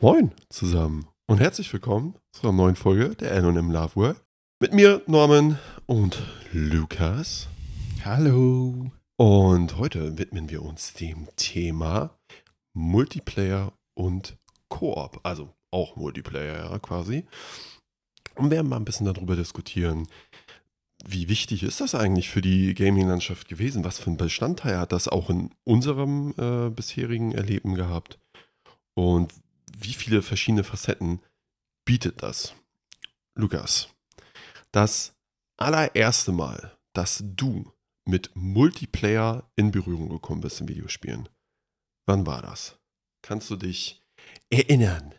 Moin zusammen und herzlich willkommen zu einer neuen Folge der N&M Love World. Mit mir Norman und Lukas. Hallo. Und heute widmen wir uns dem Thema Multiplayer und Koop, also auch Multiplayer ja, quasi. Und werden mal ein bisschen darüber diskutieren, wie wichtig ist das eigentlich für die Gaming-Landschaft gewesen? Was für einen Bestandteil hat das auch in unserem äh, bisherigen Erleben gehabt? Und wie viele verschiedene Facetten bietet das? Lukas, das allererste Mal, dass du mit Multiplayer in Berührung gekommen bist in Videospielen, wann war das? Kannst du dich erinnern?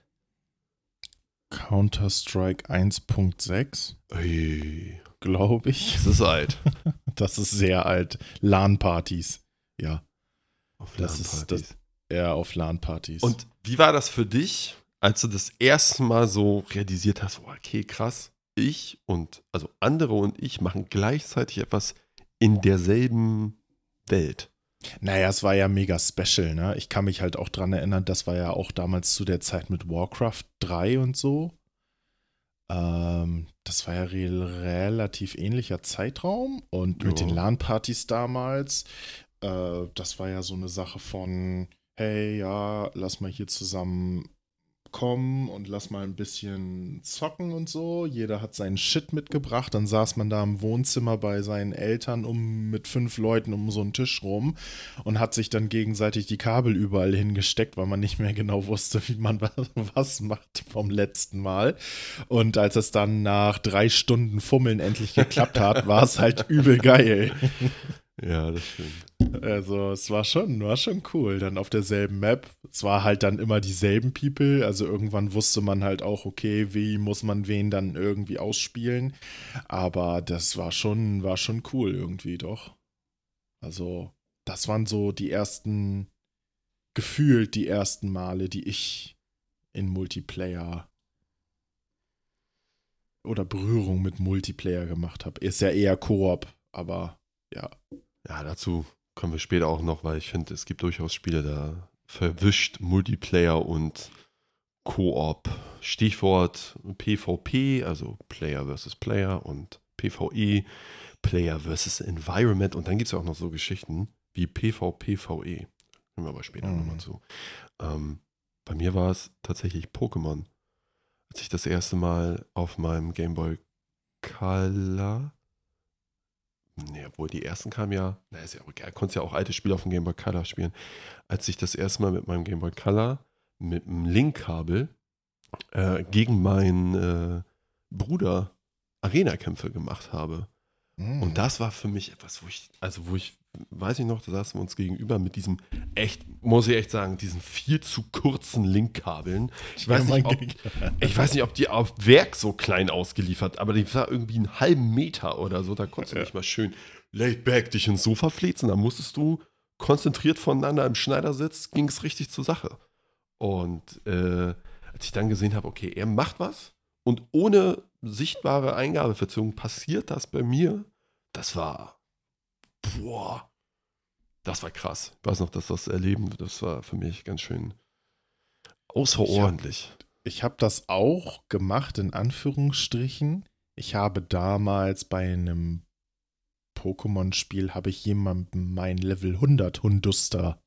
Counter-Strike 1.6, Ui, glaube ich. das ist alt. Das ist sehr alt. LAN-Partys. Ja, Auf Das ist LAN-Partys. eher auf LAN-Partys. Und wie war das für dich, als du das erste Mal so realisiert hast, oh, okay, krass, ich und also andere und ich machen gleichzeitig etwas in derselben Welt. naja, es war ja mega special, ne? Ich kann mich halt auch dran erinnern, das war ja auch damals zu der Zeit mit Warcraft 3 und so. Ähm, das war ja re relativ ähnlicher Zeitraum. Und mit Ja. den LAN-Partys damals, äh, das war ja so eine Sache von, hey, ja, lass mal hier zusammen kommen und lass mal ein bisschen zocken und so. Jeder hat seinen Shit mitgebracht. Dann saß man da im Wohnzimmer bei seinen Eltern um mit fünf Leuten um so einen Tisch rum und hat sich dann gegenseitig die Kabel überall hingesteckt, weil man nicht mehr genau wusste, wie man wa- was macht vom letzten Mal. Und als es dann nach drei Stunden Fummeln endlich geklappt hat, war es halt übel geil. Ja, das stimmt. Also es war schon, war schon cool. Dann auf derselben Map. Es war halt dann immer dieselben People. Also irgendwann wusste man halt auch, okay, wie muss man wen dann irgendwie ausspielen. Aber das war schon, war schon cool irgendwie doch. Also das waren so die ersten, gefühlt die ersten Male, die ich in Multiplayer oder Berührung mit Multiplayer gemacht habe. Ist ja eher Koop, aber ja. Ja, dazu kommen wir später auch noch, weil ich finde, es gibt durchaus Spiele, da verwischt Multiplayer und Koop. Stichwort PvP, also Player versus Player und PvE, Player versus Environment. Und dann gibt es ja auch noch so Geschichten wie PvPvE. Kommen wir aber später Mhm. nochmal zu. Ähm, bei mir war es tatsächlich Pokémon. Als ich das erste Mal auf meinem Game Boy Color Nee, obwohl die ersten kamen ja, na ist ja auch egal, konntest ja auch alte Spiele auf dem Game Boy Color spielen. Als ich das erste Mal mit meinem Game Boy Color mit einem Link-Kabel äh, gegen meinen äh, Bruder Arena-Kämpfe gemacht habe. Mhm. Und das war für mich etwas, wo ich, also wo ich, weiß ich noch, da saßen wir uns gegenüber mit diesem echt, muss ich echt sagen, diesen viel zu kurzen Link-Kabeln. Ich weiß, nicht, ob, ich weiß nicht, ob die auf Werk so klein ausgeliefert, aber die war irgendwie einen halben Meter oder so. Da konntest du Ja. nicht mal schön laid back dich ins Sofa flitzen. Da musstest du konzentriert voneinander im Schneidersitz, ging es richtig zur Sache. Und äh, als ich dann gesehen habe, okay, er macht was und ohne sichtbare Eingabeverzögerung passiert das bei mir, das war, boah, das war krass. Ich weiß noch, dass das Erleben, das war für mich ganz schön außerordentlich. Ich habe das auch gemacht, in Anführungsstrichen. Ich habe damals bei einem Pokémon-Spiel, habe ich jemandem mein Level 100 Hunduster.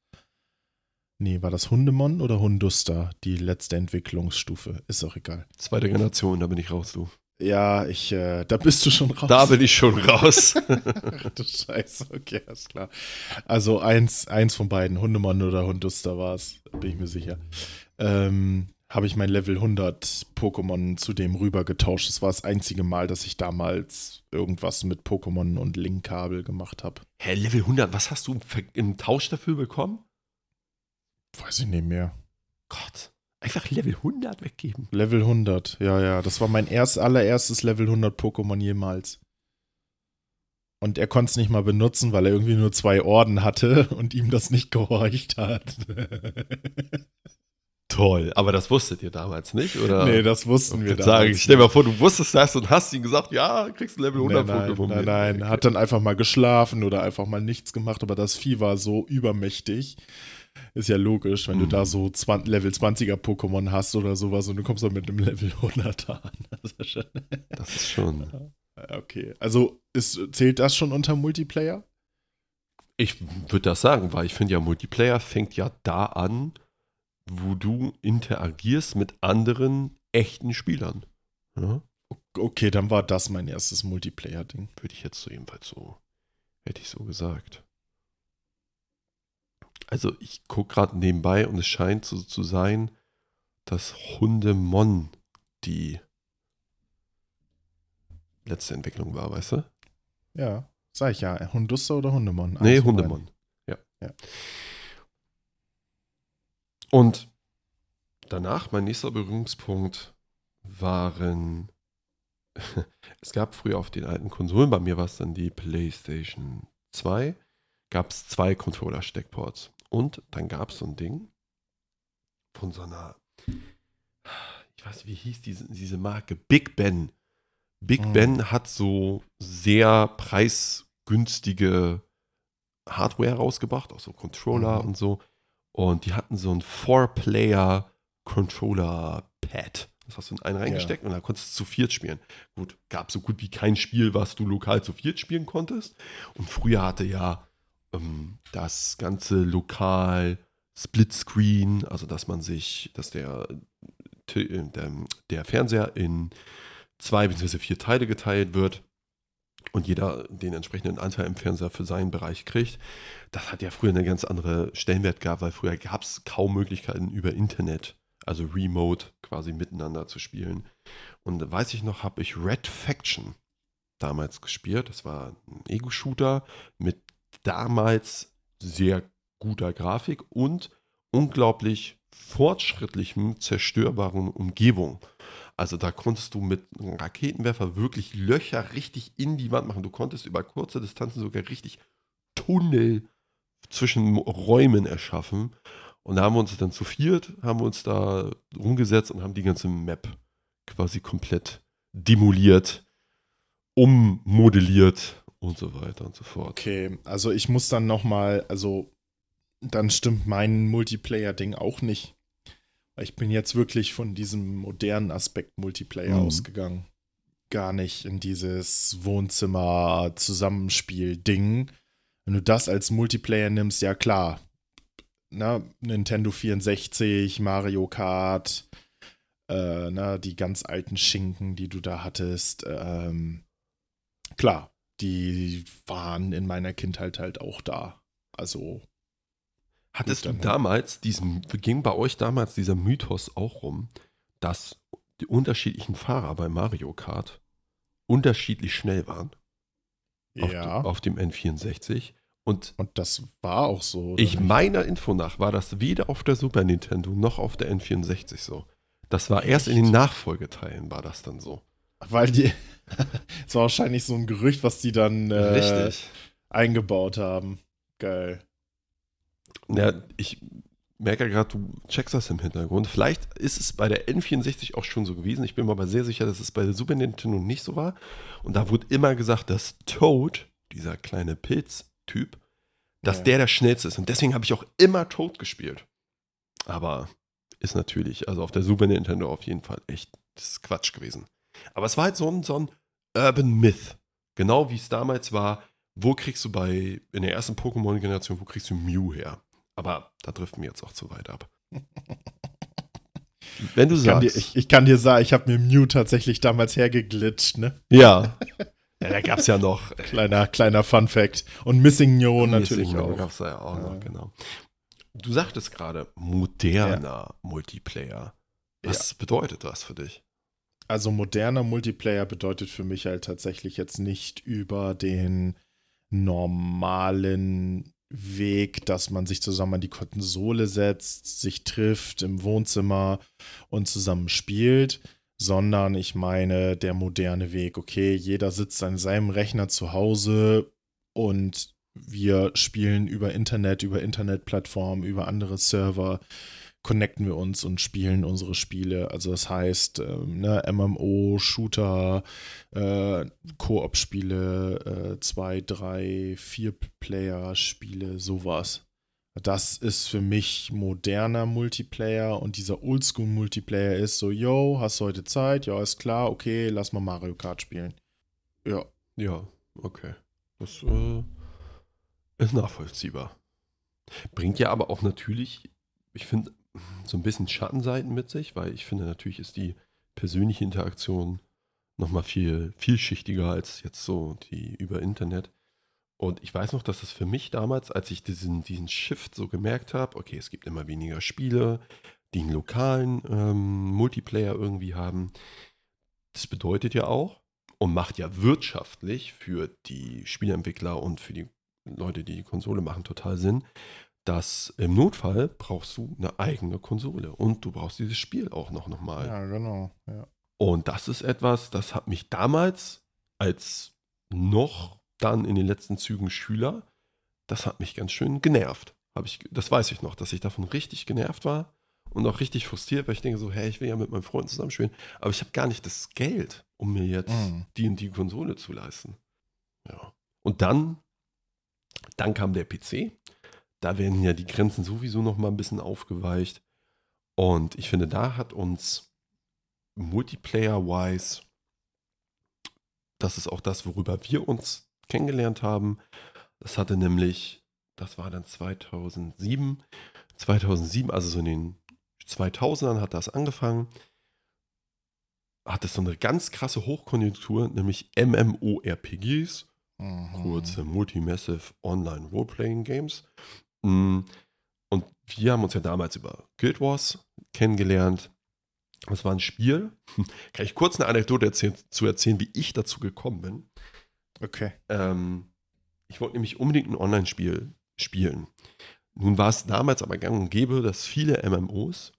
Nee, war das Hundemon oder Hunduster? Die letzte Entwicklungsstufe. Ist auch egal. Zweite Generation, da bin ich raus, du. Ja, ich, äh, da bist du schon raus. Da bin ich schon raus. Ach du Scheiße, okay, alles klar. Also eins, eins von beiden, Hundemon oder Hunduster war es, bin ich mir sicher. Ähm, habe ich mein Level 100 Pokémon zu dem rüber getauscht. Das war das einzige Mal, dass ich damals irgendwas mit Pokémon und Link-Kabel gemacht habe. Hä, Level 100, was hast du im Tausch dafür bekommen? Weiß ich nicht mehr. Gott, einfach Level 100 weggeben. Level 100, ja, ja. Das war mein erst, allererstes Level 100 Pokémon jemals. Und er konnte es nicht mal benutzen, weil er irgendwie nur zwei Orden hatte und ihm das nicht gehorcht hat. Toll, aber das wusstet ihr damals nicht, oder? Nee, das wussten wir damals. Sagen, nicht. stell dir mal vor, du wusstest das und hast ihm gesagt, ja, kriegst ein Level 100 nein, nein, Pokémon. Nein, nein, hat dann einfach mal geschlafen oder einfach mal nichts gemacht, aber das Vieh war so übermächtig. Ist ja logisch, wenn mhm. du da so 20, Level 20er Pokémon hast oder sowas und du kommst dann mit einem Level 100er an. Das ist schon. Das ist schon. Okay, also ist, zählt das schon unter Multiplayer? Ich würde das sagen, weil ich finde ja, Multiplayer fängt ja da an, wo du interagierst mit anderen echten Spielern. Ja? Okay, dann war das mein erstes Multiplayer-Ding. Würde ich jetzt so jedenfalls so, hätte ich so gesagt. Also ich gucke gerade nebenbei und es scheint so zu sein, dass Hundemon die letzte Entwicklung war, weißt du? Ja, sag ich ja. Hunduster oder Hundemon? Nee, Hundemon. Ja. ja. Und danach, mein nächster Berührungspunkt waren. es gab früher auf den alten Konsolen, bei mir war es dann die PlayStation 2, gab es zwei Controller-Steckports. Und dann gab es so ein Ding von so einer, ich weiß nicht, wie hieß diese, diese Marke? Big Ben. Big mhm. Ben hat so sehr preisgünstige Hardware rausgebracht, auch so Controller mhm. und so. Und die hatten so ein Four-Player-Controller-Pad. Das hast du in einen reingesteckt ja. und da konntest du zu viert spielen. Gut, gab so gut wie kein Spiel, was du lokal zu viert spielen konntest. Und früher hatte ja ähm, das ganze lokal Splitscreen, also dass man sich, dass der, der, der Fernseher in zwei bzw. vier Teile geteilt wird und jeder den entsprechenden Anteil im Fernseher für seinen Bereich kriegt. Das hat ja früher eine ganz andere Stellenwert gehabt, weil früher gab es kaum Möglichkeiten über Internet, also remote quasi miteinander zu spielen. Und weiß ich noch, habe ich Red Faction damals gespielt. Das war ein Ego-Shooter mit damals sehr guter Grafik und unglaublich fortschrittlichem, zerstörbaren Umgebung. Also da konntest du mit einem Raketenwerfer wirklich Löcher richtig in die Wand machen. Du konntest über kurze Distanzen sogar richtig Tunnel zwischen Räumen erschaffen. Und da haben wir uns dann zu viert, haben wir uns da rumgesetzt und haben die ganze Map quasi komplett demoliert, ummodelliert und so weiter und so fort. Okay, also ich muss dann nochmal, also dann stimmt mein Multiplayer-Ding auch nicht. Ich bin jetzt wirklich von diesem modernen Aspekt Multiplayer mhm. ausgegangen. Gar nicht in dieses Wohnzimmer-Zusammenspiel-Ding. Wenn du das als Multiplayer nimmst, ja klar. Na, Nintendo 64, Mario Kart, äh, na, die ganz alten Schinken, die du da hattest. Ähm, klar, die waren in meiner Kindheit halt auch da. Also Hattest du damals diesen, ging bei euch damals dieser Mythos auch rum, dass die unterschiedlichen Fahrer bei Mario Kart unterschiedlich schnell waren? Ja. Auf, auf dem N64. Und, und das war auch so. Ich nicht? meiner Info nach war das weder auf der Super Nintendo noch auf der N64 so. Das war erst in den Nachfolgeteilen war das dann so. Weil die, es war wahrscheinlich so ein Gerücht, was die dann äh, eingebaut haben. Geil. Ja, ich merke gerade, du checkst das im Hintergrund. Vielleicht ist es bei der N64 auch schon so gewesen. Ich bin mir aber sehr sicher, dass es bei der Super Nintendo nicht so war. Und da wurde immer gesagt, dass Toad, dieser kleine Pilztyp, dass ja. der der schnellste ist. Und deswegen habe ich auch immer Toad gespielt. Aber ist natürlich, also auf der Super Nintendo auf jeden Fall echt, das ist Quatsch gewesen. Aber es war halt so ein, so ein Urban Myth. Genau wie es damals war, wo kriegst du bei, in der ersten Pokémon-Generation, wo kriegst du Mew her? Aber da driften wir jetzt auch zu weit ab. Wenn du ich sagst. Kann dir, ich, ich, kann dir sagen, ich habe mir Mew tatsächlich damals hergeglitscht, ne? Ja. ja da gab es ja noch. Kleiner, kleiner Fun-Fact. Und Missing Nyo natürlich Missing auch. gab es ja auch ja. noch, genau. Du sagtest gerade, moderner ja. Multiplayer. Was bedeutet das für dich? Also moderner Multiplayer bedeutet für mich halt tatsächlich jetzt nicht über den normalen Weg, dass man sich zusammen an die Konsole setzt, sich trifft im Wohnzimmer und zusammen spielt, sondern ich meine der moderne Weg. Okay, jeder sitzt an seinem Rechner zu Hause und wir spielen über Internet, über Internetplattformen, über andere Server. Connecten wir uns und spielen unsere Spiele. Also das heißt, ähm, ne, MMO, Shooter, äh, Koop-Spiele, äh, zwei, drei, vier Player-Spiele, sowas. Das ist für mich moderner Multiplayer und dieser Oldschool-Multiplayer ist so, yo, hast du heute Zeit? Ja, ist klar, okay, lass mal Mario Kart spielen. Ja. Ja, okay. Das äh, ist nachvollziehbar. Bringt ja aber auch natürlich, ich finde, so ein bisschen Schattenseiten mit sich, weil ich finde, natürlich ist die persönliche Interaktion nochmal viel vielschichtiger als jetzt so die über Internet. Und ich weiß noch, dass es für mich damals, als ich diesen, diesen Shift so gemerkt habe, okay, es gibt immer weniger Spiele, die einen lokalen ähm, Multiplayer irgendwie haben. Das bedeutet ja auch und macht ja wirtschaftlich für die Spieleentwickler und für die Leute, die die Konsole machen, total Sinn, dass im Notfall brauchst du eine eigene Konsole und du brauchst dieses Spiel auch noch, noch mal. Ja, genau. Ja. Und das ist etwas, das hat mich damals als noch dann in den letzten Zügen Schüler, das hat mich ganz schön genervt. Hab ich, das weiß ich noch, dass ich davon richtig genervt war und auch richtig frustriert, weil ich denke so, hey, ich will ja mit meinem Freund zusammenspielen, aber ich habe gar nicht das Geld, um mir jetzt Mhm. die und die Konsole zu leisten. Ja. Und dann, dann kam der PC. Da werden ja die Grenzen sowieso noch mal ein bisschen aufgeweicht. Und ich finde, da hat uns Multiplayer-wise, das ist auch das, worüber wir uns kennengelernt haben. Das hatte nämlich, das war dann 2007, 2007, also so in den 2000ern hat das angefangen, hat es so eine ganz krasse Hochkonjunktur, nämlich MMORPGs, Mhm. kurze Multimassive Online Roleplaying Games. Mm, Und wir haben uns ja damals über Guild Wars kennengelernt. Das war ein Spiel. Kann ich kurz eine Anekdote erzählen, zu erzählen, wie ich dazu gekommen bin? Okay. Ähm, ich wollte nämlich unbedingt ein Online-Spiel spielen. Nun war es damals aber gang und gäbe, dass viele MMOs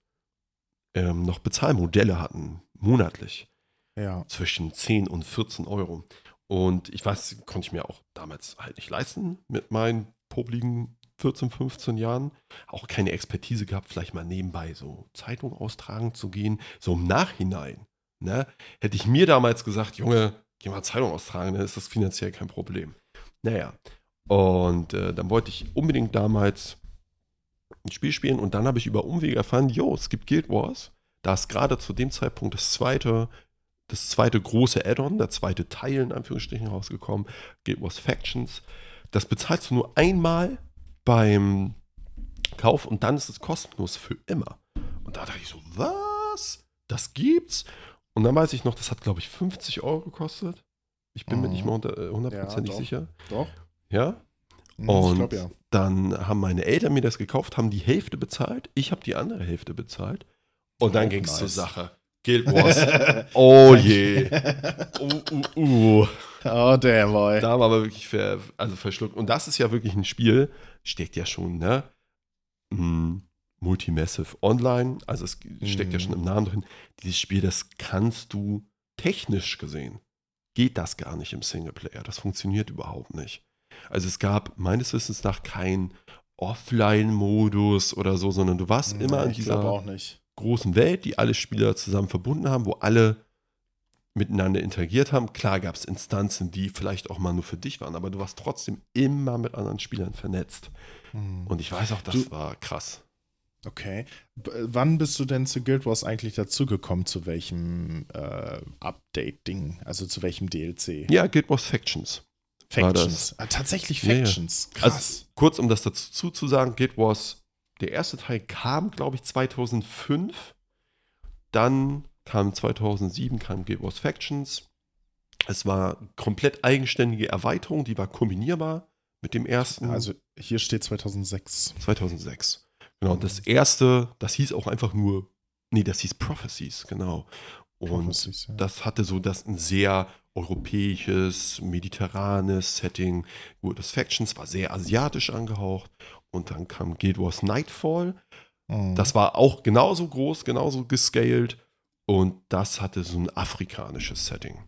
ähm, noch Bezahlmodelle hatten, monatlich Ja. zwischen 10 und 14 Euro. Und ich weiß, konnte ich mir auch damals halt nicht leisten mit meinen popligen 14, 15 Jahren. Auch keine Expertise gehabt, vielleicht mal nebenbei so Zeitung austragen zu gehen. So im Nachhinein. Ne? Hätte ich mir damals gesagt, Junge, geh mal Zeitung austragen, dann ist das finanziell kein Problem. Naja. Und äh, dann wollte ich unbedingt damals ein Spiel spielen und dann habe ich über Umwege erfahren, jo, es gibt Guild Wars. Da ist gerade zu dem Zeitpunkt das zweite das zweite große Add-on, der zweite Teil in Anführungsstrichen rausgekommen, Guild Wars Factions. Das bezahlst du nur einmal beim Kauf und dann ist es kostenlos für immer. Und da dachte ich so, was? Das gibt's? Und dann weiß ich noch, das hat glaube ich 50 Euro gekostet. Ich bin mir Mhm. nicht mehr unter- äh, hundertprozentig Ja, sicher. Doch. Ja? Mhm, Und ich glaube ja. dann haben meine Eltern mir das gekauft, haben die Hälfte bezahlt, ich habe die andere Hälfte bezahlt. Und dann Oh, ging es zur nice. Sache. Guild Wars. oh je. Uh, uh, uh. Oh, damn, boy. Da war aber wirklich ver, also verschluckt. Und das ist ja wirklich ein Spiel, steckt ja schon, ne? Mm, Multimassive Online, also es steckt ja Mhm. schon im Namen drin. Dieses Spiel, das kannst du technisch gesehen, geht das gar nicht im Singleplayer. Das funktioniert überhaupt nicht. Also es gab meines Wissens nach keinen Offline-Modus oder so, sondern du warst immer in dieser großen Welt, die alle Spieler zusammen verbunden haben, wo alle miteinander interagiert haben. Klar gab es Instanzen, die vielleicht auch mal nur für dich waren, aber du warst trotzdem immer mit anderen Spielern vernetzt. Hm. Und ich weiß auch, das Du- war krass. Okay. B wann bist du denn zu Guild Wars eigentlich dazugekommen? Zu welchem äh, Update-Ding? Also zu welchem DLC? Ja, Guild Wars Factions. Factions. Ah, tatsächlich Ja, ja. Factions. Also, Krass. kurz, um das dazu zu sagen, Guild Wars, der erste Teil kam, glaube ich, 2005. Dann kam 2007, kam Guild Wars Factions. Es war komplett eigenständige Erweiterung, die war kombinierbar mit dem ersten. also hier steht 2006. 2006. Genau, das erste, das hieß auch einfach nur, nee, das hieß Prophecies, genau. Und Prophecies, ja. das hatte so das ein sehr europäisches, mediterranes Setting. Gut, das Factions war sehr asiatisch angehaucht. Und dann kam Guild Wars Nightfall. Mhm. Das war auch genauso groß, genauso gescaled. Und das hatte so ein afrikanisches Setting.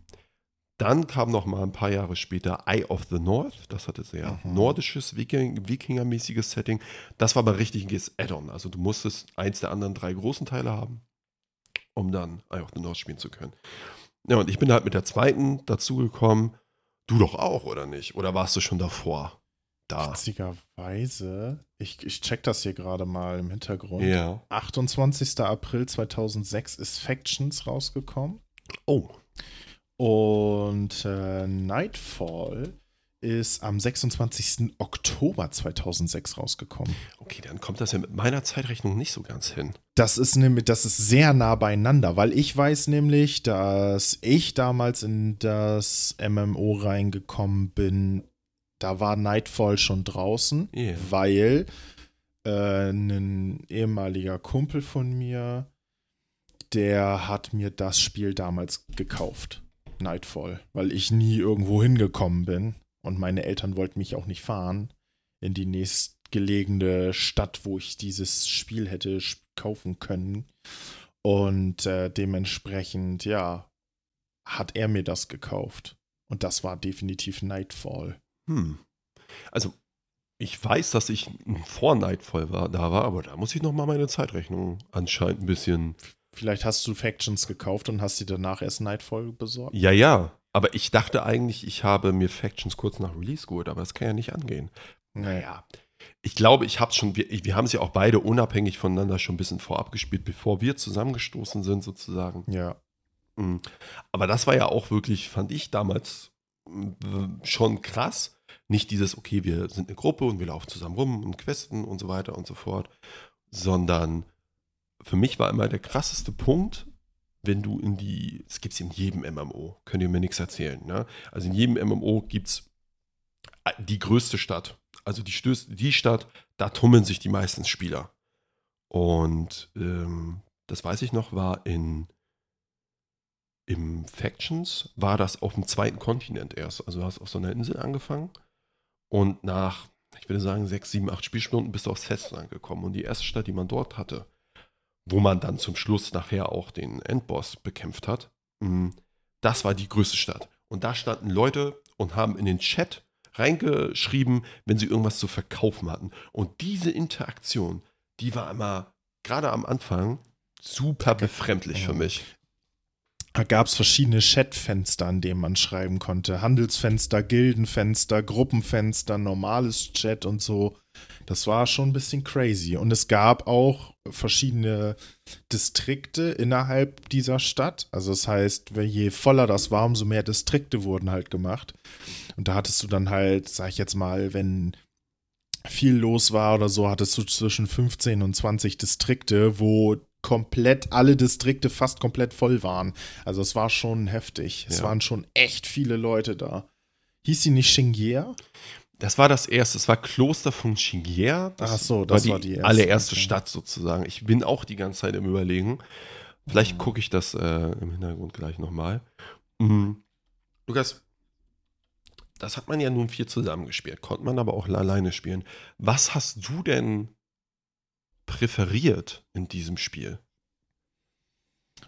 Dann kam noch mal ein paar Jahre später Eye of the North. Das hatte sehr Mhm. nordisches, Viking, Wikinger-mäßiges Setting. Das war aber ein richtiges Add-on. Also du musstest eins der anderen drei großen Teile haben, um dann Eye of the North spielen zu können. Ja, und ich bin halt mit der zweiten dazugekommen. Du doch auch, oder nicht? Oder warst du schon davor da? Witzigerweise, ich, ich check das hier gerade mal im Hintergrund. Ja. 28. April 2006 ist Factions rausgekommen. Oh, Und äh, Nightfall ist am 26. Oktober 2006 rausgekommen. okay, dann kommt das ja mit meiner Zeitrechnung nicht so ganz hin. Das ist nämlich, das ist sehr nah beieinander, weil ich weiß nämlich, dass ich damals in das MMO reingekommen bin. Da war Nightfall schon draußen, Ja. weil äh, ein ehemaliger Kumpel von mir, der hat mir das Spiel damals gekauft. Nightfall, weil ich nie irgendwo hingekommen bin und meine Eltern wollten mich auch nicht fahren in die nächstgelegene Stadt, wo ich dieses Spiel hätte kaufen können. Und äh, dementsprechend, ja, hat er mir das gekauft. Und das war definitiv Nightfall. Hm. Also, ich weiß, dass ich vor Nightfall war, da war, aber da muss ich noch mal meine Zeitrechnung anscheinend ein bisschen. Vielleicht hast du Factions gekauft und hast dir danach erst Nightfall besorgt. Ja, ja. Aber ich dachte eigentlich, ich habe mir Factions kurz nach Release geholt, aber das kann ja nicht angehen. Naja. Ich glaube, ich habe es schon, wir, wir haben es ja auch beide unabhängig voneinander schon ein bisschen vorab gespielt, bevor wir zusammengestoßen sind, sozusagen. Ja. Mhm. Aber das war ja auch wirklich, fand ich damals mm, schon krass. Nicht dieses, okay, wir sind eine Gruppe und wir laufen zusammen rum und questen und so weiter und so fort, sondern für mich war immer der krasseste Punkt, wenn du in die, es gibt es in jedem MMO, könnt ihr mir nichts erzählen. Ne? Also in jedem MMO gibt es die größte Stadt. Also die, Stöß, die Stadt, da tummeln sich die meisten Spieler. Und ähm, das weiß ich noch, war in im Factions war das auf dem zweiten Kontinent erst. Also du hast auf so einer Insel angefangen und nach, ich würde sagen, sechs, sieben, acht Spielstunden bist du aufs Festland gekommen. Und die erste Stadt, die man dort hatte, wo man dann zum Schluss nachher auch den Endboss bekämpft hat, mh, das war die größte Stadt. Und da standen Leute und haben in den Chat reingeschrieben, wenn sie irgendwas zu verkaufen hatten. Und diese Interaktion, die war immer, gerade am Anfang, super befremdlich für mich. Da gab es verschiedene Chatfenster, an denen man schreiben konnte. Handelsfenster, Gildenfenster, Gruppenfenster, normales Chat und so. Das war schon ein bisschen crazy. Und es gab auch verschiedene Distrikte innerhalb dieser Stadt. Also das heißt, je voller das war, umso mehr Distrikte wurden halt gemacht. Und da hattest du dann halt, sag ich jetzt mal, wenn viel los war oder so, hattest du zwischen 15 und 20 Distrikte, wo komplett alle Distrikte fast komplett voll waren. Also es war schon heftig. Es Ja. waren schon echt viele Leute da. Hieß sie nicht Shingier? Das war das erste, es war Kloster von Chingier. Ach so, das war die erste, allererste okay. Stadt sozusagen. Ich bin auch die ganze Zeit im Überlegen. Vielleicht Mhm. gucke ich das äh, im Hintergrund gleich nochmal. Mhm. Lukas, das hat man ja nun viel zusammengespielt, konnte man aber auch alleine spielen. Was hast du denn präferiert in diesem Spiel?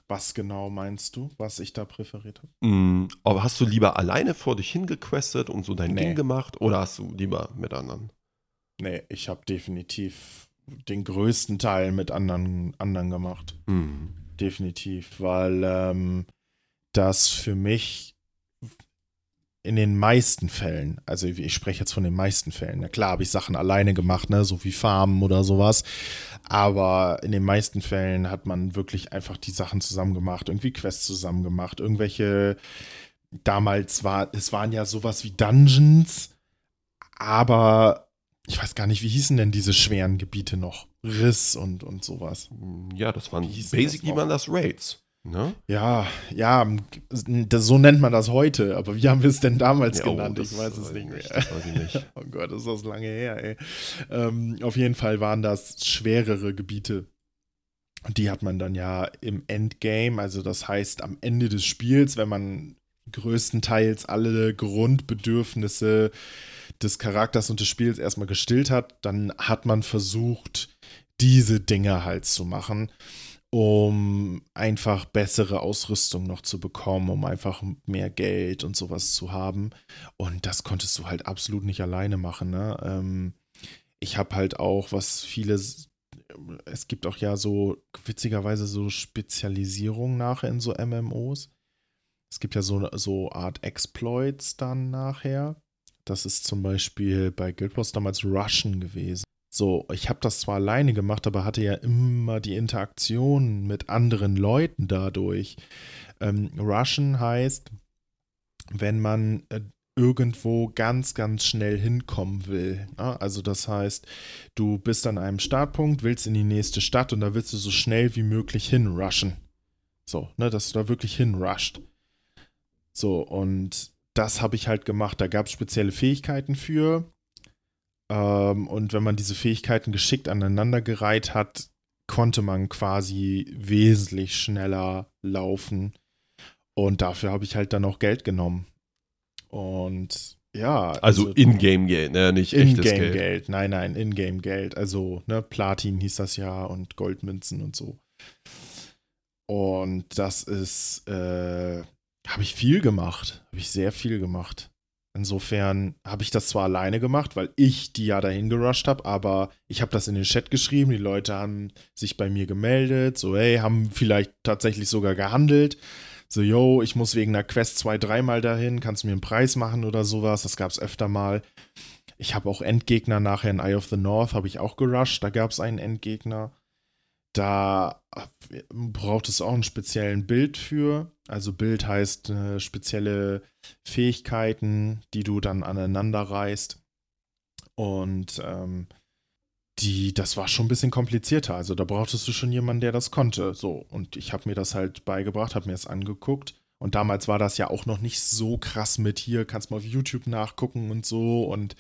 Was genau meinst du, was ich da präferiert habe? Mhm. Aber hast du lieber alleine vor dich hingequestet und so dein Nee. Ding gemacht oder hast du lieber mit anderen? Nee, ich habe definitiv den größten Teil mit anderen, anderen gemacht. Mhm. Definitiv, weil ähm, das für mich in den meisten Fällen, also ich spreche jetzt von den meisten Fällen, na klar habe ich Sachen alleine gemacht, ne, so wie Farmen oder sowas, aber in den meisten Fällen hat man wirklich einfach die Sachen zusammen gemacht, irgendwie Quests zusammen gemacht, irgendwelche, damals war, es waren ja sowas wie Dungeons, aber ich weiß gar nicht, wie hießen denn diese schweren Gebiete noch? Riss und, und sowas. Ja, das waren das basically noch? waren das Raids. Ne? Ja, ja, das, so nennt man das heute, aber wie haben wir es denn damals Ja, oh, genannt? das ich weiß es nicht ich mehr. weiß ich nicht. oh Gott, ist das lange her, ey. Ähm, auf jeden Fall waren das schwerere Gebiete. Und die hat man dann ja im Endgame, also das heißt am Ende des Spiels, wenn man größtenteils alle Grundbedürfnisse des Charakters und des Spiels erstmal gestillt hat, dann hat man versucht, diese Dinge halt zu machen. Um einfach bessere Ausrüstung noch zu bekommen, um einfach mehr Geld und sowas zu haben. Und das konntest du halt absolut nicht alleine machen. Ne? Ähm, ich habe halt auch, was viele, es gibt auch ja so witzigerweise so Spezialisierung nachher in so MMOs. Es gibt ja so, so Art Exploits dann nachher. Das ist zum Beispiel bei Guild Wars damals Russian gewesen. So, ich habe das zwar alleine gemacht, aber hatte ja immer die Interaktion mit anderen Leuten dadurch. Ähm, Russian heißt, wenn man äh, irgendwo ganz, ganz schnell hinkommen will. Ne? Also das heißt, du bist an einem Startpunkt, willst in die nächste Stadt und da willst du so schnell wie möglich hinrushen. So, ne, dass du da wirklich hinrusht. So, und das habe ich halt gemacht. Da gab es spezielle Fähigkeiten für. Ähm, und wenn man diese Fähigkeiten geschickt aneinandergereiht hat, konnte man quasi wesentlich schneller laufen. Und dafür habe ich halt dann auch Geld genommen. Und ja. Also, also Ingame-Geld, ne? Nicht echtes Geld. Ingame-Geld, nein, nein, Ingame-Geld. Also, ne, Platin hieß das ja und Goldmünzen und so. Und das ist, äh, habe ich viel gemacht. Habe ich sehr viel gemacht. Insofern habe ich das zwar alleine gemacht, weil ich die ja dahin gerusht habe, aber ich habe das in den Chat geschrieben. Die Leute haben sich bei mir gemeldet, so, hey, haben vielleicht tatsächlich sogar gehandelt. So, yo, ich muss wegen einer Quest zwei, dreimal dahin, kannst du mir einen Preis machen oder sowas? Das gab es öfter mal. Ich habe auch Endgegner nachher in Eye of the North, habe ich auch gerusht. Da gab es einen Endgegner. Da braucht es auch einen speziellen Bild für. Also Bild heißt äh, spezielle Fähigkeiten, die du dann aneinander reißt. Und ähm, die, das war schon ein bisschen komplizierter. Also da brauchtest du schon jemanden, der das konnte. So, und ich habe mir das halt beigebracht, habe mir das angeguckt. Und damals war das ja auch noch nicht so krass mit hier, kannst mal auf YouTube nachgucken und so. Und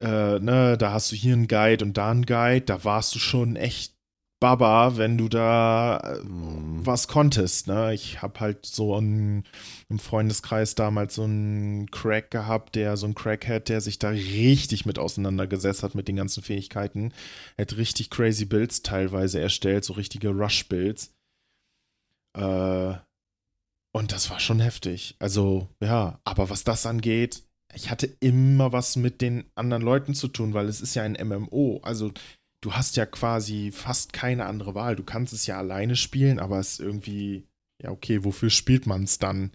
äh, ne, da hast du hier einen Guide und da einen Guide. Da warst du schon echt Baba, wenn du da mhm. was konntest. Ne? Ich habe halt so einen, im Freundeskreis damals so einen Crack gehabt, der so ein Crackhead, der sich da richtig mit auseinandergesetzt hat mit den ganzen Fähigkeiten. Er hat richtig crazy Builds teilweise erstellt, so richtige Rush-Builds. Äh, und das war schon heftig. Also, ja, aber was das angeht, ich hatte immer was mit den anderen Leuten zu tun, weil es ist ja ein MMO. Also du hast ja quasi fast keine andere Wahl. Du kannst es ja alleine spielen, aber es ist irgendwie, ja, okay, wofür spielt man es dann?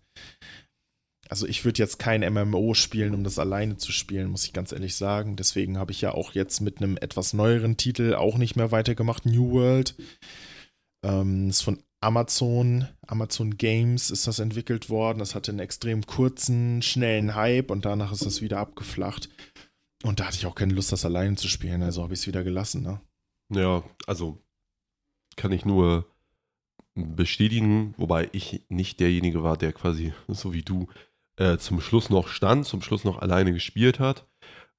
Also ich würde jetzt kein MMO spielen, um das alleine zu spielen, muss ich ganz ehrlich sagen. Deswegen habe ich ja auch jetzt mit einem etwas neueren Titel auch nicht mehr weitergemacht, New World. Ähm, ist von Amazon, Amazon Games ist das entwickelt worden. Das hatte einen extrem kurzen, schnellen Hype und danach ist das wieder abgeflacht. Und da hatte ich auch keine Lust, das alleine zu spielen, also habe ich es wieder gelassen, ne? Ja, also kann ich nur bestätigen, wobei ich nicht derjenige war, der quasi, so wie du, äh, zum Schluss noch stand, zum Schluss noch alleine gespielt hat.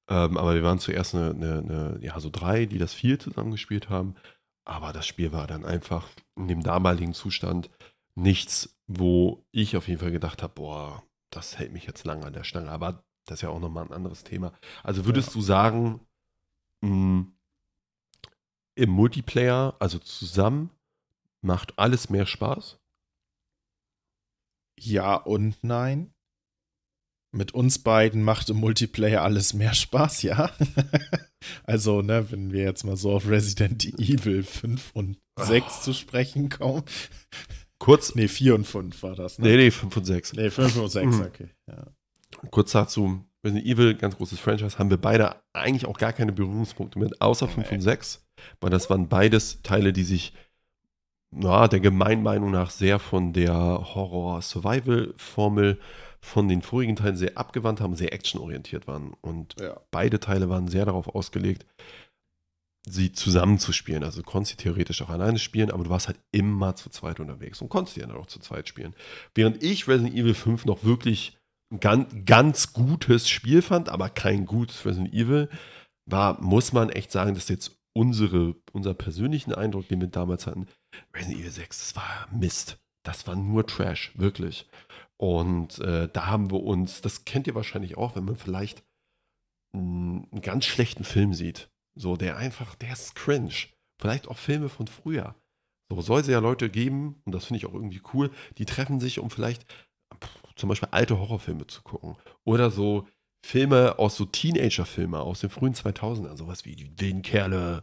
Ähm, aber wir waren zuerst eine, eine, eine, ja, so drei, die das vier zusammen gespielt haben. Aber das Spiel war dann einfach in dem damaligen Zustand nichts, wo ich auf jeden Fall gedacht habe, boah, das hält mich jetzt lange an der Stange. Aber das ist ja auch nochmal ein anderes Thema. Also würdest ja. du sagen, mh, hm, im Multiplayer, also zusammen, macht alles mehr Spaß? Ja und nein. Mit uns beiden macht im Multiplayer alles mehr Spaß, ja. also, ne, wenn wir jetzt mal so auf Resident Evil 5 und 6 oh. zu sprechen kommen. Kurz. Nee, 4 und 5 war das, ne? Nee, nee, 5 und 6. Nee, 5 und 6, mhm. okay. Ja kurz dazu, Resident Evil, ganz großes Franchise, haben wir beide eigentlich auch gar keine Berührungspunkte mit, außer 5 und 6, weil das waren beides Teile, die sich na, der Gemeinmeinung nach sehr von der Horror-Survival-Formel von den vorigen Teilen sehr abgewandt haben, sehr actionorientiert waren. Und ja. beide Teile waren sehr darauf ausgelegt, sie zusammenzuspielen. Also du konntest sie theoretisch auch alleine spielen, aber du warst halt immer zu zweit unterwegs und konntest sie dann auch zu zweit spielen. Während ich Resident Evil 5 noch wirklich ganz, ganz gutes Spiel fand, aber kein gutes Resident Evil, war, muss man echt sagen, dass jetzt unsere, unser persönlichen Eindruck, den wir damals hatten, Resident Evil 6, das war Mist. Das war nur Trash, wirklich. Und äh, da haben wir uns, das kennt ihr wahrscheinlich auch, wenn man vielleicht einen, einen ganz schlechten Film sieht. So, der einfach, der ist cringe. Vielleicht auch Filme von früher. So soll es ja Leute geben, und das finde ich auch irgendwie cool, die treffen sich, um vielleicht zum Beispiel alte Horrorfilme zu gucken. Oder so Filme aus so Teenager-Filme aus den frühen 2000ern, sowas wie die wilden Kerle,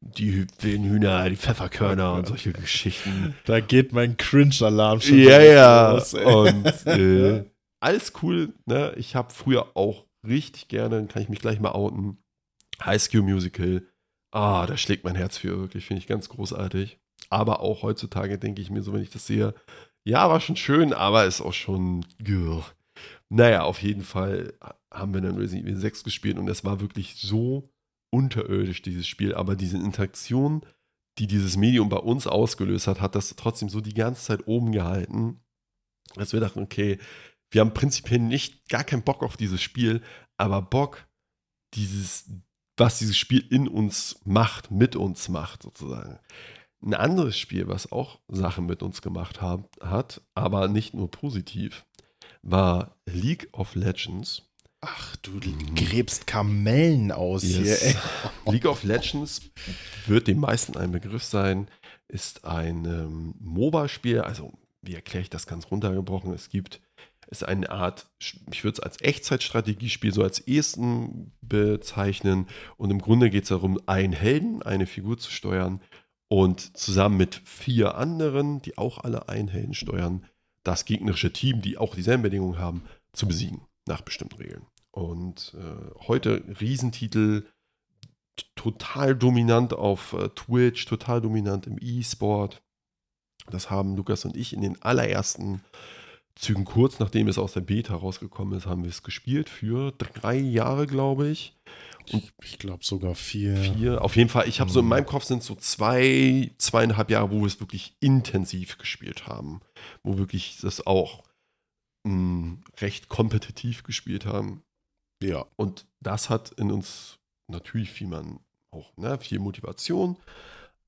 die wilden Hühner, die Pfefferkörner und solche Geschichten. Da geht mein Cringe-Alarm schon Ja, ja. Los, und äh, alles cool. Ne? Ich habe früher auch richtig gerne, kann ich mich gleich mal outen, High School Musical. Ah, da schlägt mein Herz für, wirklich, finde ich ganz großartig. Aber auch heutzutage denke ich mir so, wenn ich das sehe, ja, war schon schön, aber ist auch schon. Grr. Naja, auf jeden Fall haben wir dann Resident Evil 6 gespielt und es war wirklich so unterirdisch, dieses Spiel. Aber diese Interaktion, die dieses Medium bei uns ausgelöst hat, hat das trotzdem so die ganze Zeit oben gehalten, dass wir dachten, okay, wir haben prinzipiell nicht gar keinen Bock auf dieses Spiel, aber Bock, dieses, was dieses Spiel in uns macht, mit uns macht, sozusagen. Ein anderes Spiel, was auch Sachen mit uns gemacht haben, hat, aber nicht nur positiv, war League of Legends. Ach, du gräbst Kamellen aus yes. hier. Ey. League of Legends wird den meisten ein Begriff sein, ist ein ähm, MOBA-Spiel. Also, wie erkläre ich das ganz runtergebrochen? Es gibt, ist eine Art, ich würde es als Echtzeitstrategiespiel so als ersten bezeichnen. Und im Grunde geht es darum, einen Helden, eine Figur zu steuern und zusammen mit vier anderen, die auch alle einen steuern, das gegnerische Team, die auch dieselben Bedingungen haben, zu besiegen nach bestimmten Regeln. Und äh, heute Riesentitel, total dominant auf äh, Twitch, total dominant im E-Sport. Das haben Lukas und ich in den allerersten Zügen, kurz nachdem es aus der Beta rausgekommen ist, haben wir es gespielt für drei Jahre, glaube ich. Und ich glaube sogar vier. Vier. Auf jeden Fall, ich habe so in mhm. meinem Kopf sind so zwei, zweieinhalb Jahre, wo wir es wirklich intensiv gespielt haben. Wo wirklich das auch mh, mm, recht kompetitiv gespielt haben. Ja. Und das hat in uns natürlich viel man auch, ne, viel Motivation,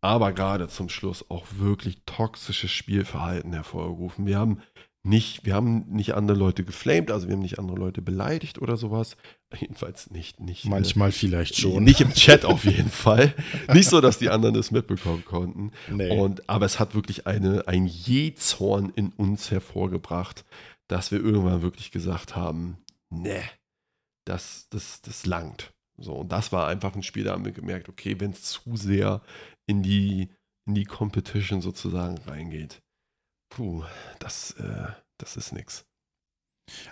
aber gerade zum Schluss auch wirklich toxisches Spielverhalten hervorgerufen. Wir haben nicht, wir haben nicht andere Leute geflamed, also wir haben nicht andere Leute beleidigt oder sowas. Jedenfalls nicht. nicht äh, Manchmal äh, vielleicht schon. Nicht im Chat auf jeden Fall. Nicht so, dass die anderen das mitbekommen konnten. Nee. Und, aber es hat wirklich eine, ein Jezorn in uns hervorgebracht, dass wir irgendwann wirklich gesagt haben, ne, das, das, das langt. So, und das war einfach ein Spiel, da haben wir gemerkt, okay, wenn es zu sehr in die, in die Competition sozusagen reingeht, puh, das, äh, das ist nix.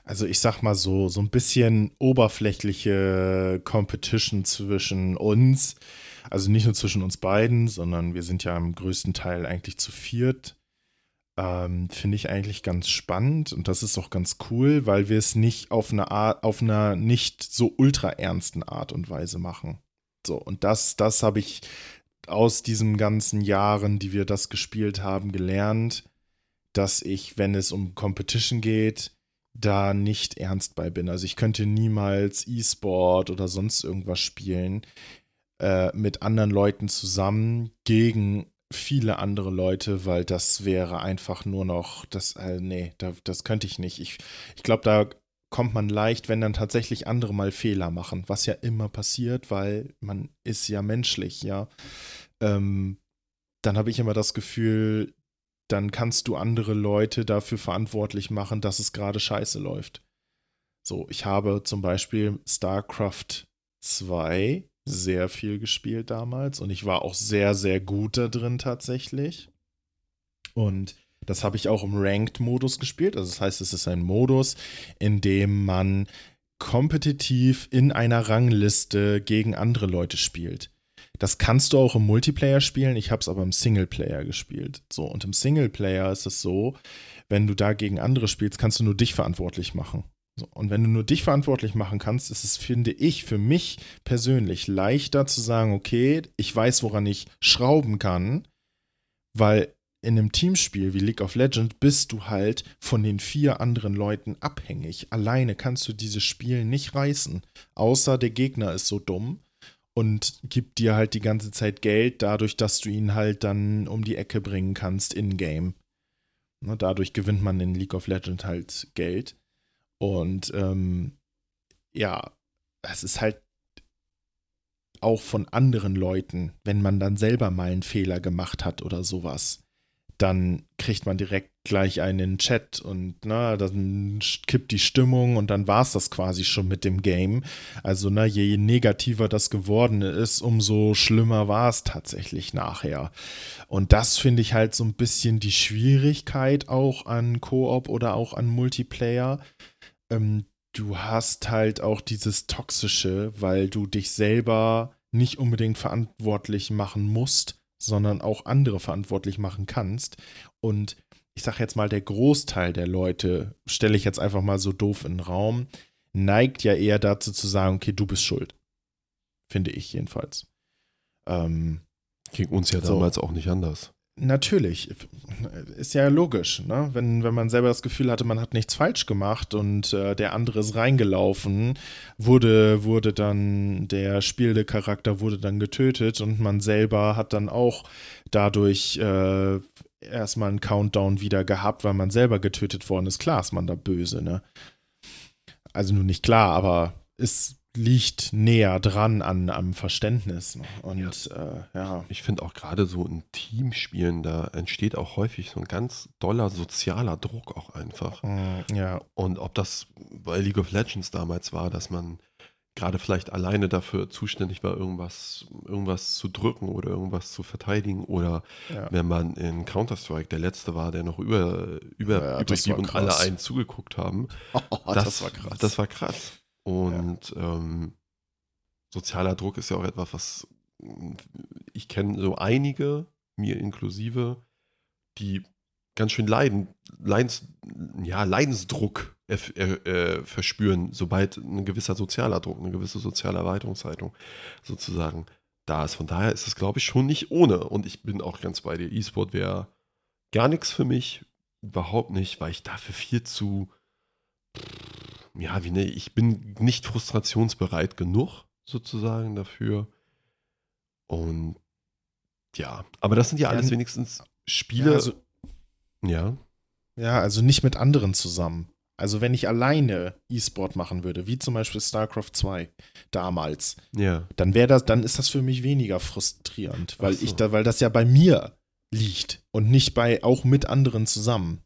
Also ich sag mal so, so ein bisschen oberflächliche Competition zwischen uns. Also nicht nur zwischen uns beiden, sondern wir sind ja im größten Teil eigentlich zu viert. Ähm, Finde ich eigentlich ganz spannend und das ist auch ganz cool, weil wir es nicht auf eine Art, auf einer nicht so ultra ernsten Art und Weise machen. So, und das, das habe ich aus diesen ganzen Jahren, die wir das gespielt haben, gelernt dass ich, wenn es um Competition geht, da nicht ernst bei bin. Also ich könnte niemals E-Sport oder sonst irgendwas spielen äh, mit anderen Leuten zusammen gegen viele andere Leute, weil das wäre einfach nur noch, das, äh, nee, da, das könnte ich nicht. Ich, ich glaube, da kommt man leicht, wenn dann tatsächlich andere mal Fehler machen, was ja immer passiert, weil man ist ja menschlich, ja. Ähm, dann habe ich immer das Gefühl, dann kannst du andere Leute dafür verantwortlich machen, dass es gerade scheiße läuft. So, ich habe zum Beispiel StarCraft 2 sehr viel gespielt damals und ich war auch sehr, sehr gut da drin tatsächlich. Und das habe ich auch im Ranked-Modus gespielt. Also das heißt, es ist ein Modus, in dem man kompetitiv in einer Rangliste gegen andere Leute spielt. Das kannst du auch im Multiplayer spielen. Ich habe es aber im Singleplayer gespielt. So, und im Singleplayer ist es so, wenn du da gegen andere spielst, kannst du nur dich verantwortlich machen. So, und wenn du nur dich verantwortlich machen kannst, ist es, finde ich, für mich persönlich leichter zu sagen, okay, ich weiß, woran ich schrauben kann, weil in einem Teamspiel wie League of Legends bist du halt von den vier anderen Leuten abhängig. Alleine kannst du dieses Spiel nicht reißen, außer der Gegner ist so dumm und gibt dir halt die ganze Zeit Geld, dadurch, dass du ihn halt dann um die Ecke bringen kannst in-game. Ne, dadurch gewinnt man in League of Legends halt Geld. Und ähm, ja, es ist halt auch von anderen Leuten, wenn man dann selber mal einen Fehler gemacht hat oder sowas, dann kriegt man direkt gleich einen Chat und na, dann kippt die Stimmung und dann war es das quasi schon mit dem Game. Also, na, je negativer das geworden ist, umso schlimmer war es tatsächlich nachher. Und das finde ich halt so ein bisschen die Schwierigkeit auch an Koop oder auch an Multiplayer. Ähm, du hast halt auch dieses Toxische, weil du dich selber nicht unbedingt verantwortlich machen musst, sondern auch andere verantwortlich machen kannst. Und ich sage jetzt mal, der Großteil der Leute, stelle ich jetzt einfach mal so doof in den Raum, neigt ja eher dazu zu sagen, okay, du bist schuld. Finde ich jedenfalls. Ähm, Ging uns ja damals so. auch nicht anders. Natürlich, ist ja logisch, ne? wenn, wenn man selber das Gefühl hatte, man hat nichts falsch gemacht und äh, der andere ist reingelaufen, wurde, wurde dann der spielende Charakter wurde dann getötet und man selber hat dann auch dadurch äh, erstmal einen Countdown wieder gehabt, weil man selber getötet worden ist. Klar ist man da böse, ne? Also nur nicht klar, aber ist liegt näher dran an am Verständnis. Und ja, äh, ja. ich finde auch gerade so in Teamspielen, da entsteht auch häufig so ein ganz doller sozialer Druck auch einfach. Mm, ja. Und ob das bei League of Legends damals war, dass man gerade vielleicht alleine dafür zuständig war, irgendwas, irgendwas zu drücken oder irgendwas zu verteidigen. Oder ja. wenn man in Counter-Strike der Letzte war, der noch über, über, ja, und alle einen zugeguckt haben. Oh, das, das, war krass. Das war krass. Und ja. ähm, sozialer Druck ist ja auch etwas, was ich kenne so einige, mir inklusive, die ganz schön leiden, Leidens, ja, Leidensdruck äh, verspüren, sobald ein gewisser sozialer Druck, eine gewisse soziale Erweiterungshaltung sozusagen da ist. Von daher ist es, glaube ich, schon nicht ohne. Und ich bin auch ganz bei dir. E-Sport wäre gar nichts für mich, überhaupt nicht, weil ich dafür viel zu ja, wie ne, ich bin nicht frustrationsbereit genug, sozusagen, dafür. Und ja, aber das sind ja alles ja, wenigstens Spiele. Ja, also, ja. Ja, also nicht mit anderen zusammen. Also wenn ich alleine E-Sport machen würde, wie zum Beispiel StarCraft 2 damals, ja. dann wäre das, dann ist das für mich weniger frustrierend, weil so. ich da, weil das ja bei mir liegt und nicht bei auch mit anderen zusammen.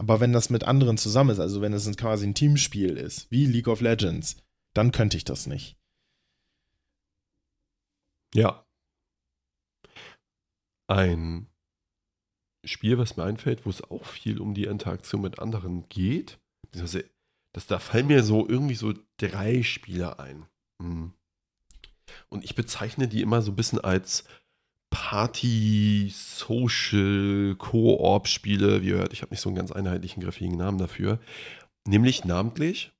Aber wenn das mit anderen zusammen ist, also wenn es quasi ein Teamspiel ist, wie League of Legends, dann könnte ich das nicht. Ja. Ein Spiel, was mir einfällt, wo es auch viel um die Interaktion mit anderen geht. Das, da fallen mir so irgendwie so drei Spiele ein. Hm. Und ich bezeichne die immer so ein bisschen als Party, Social, Koop-Spiele, wie ihr hört, ich habe nicht so einen ganz einheitlichen griffigen Namen dafür, nämlich namentlich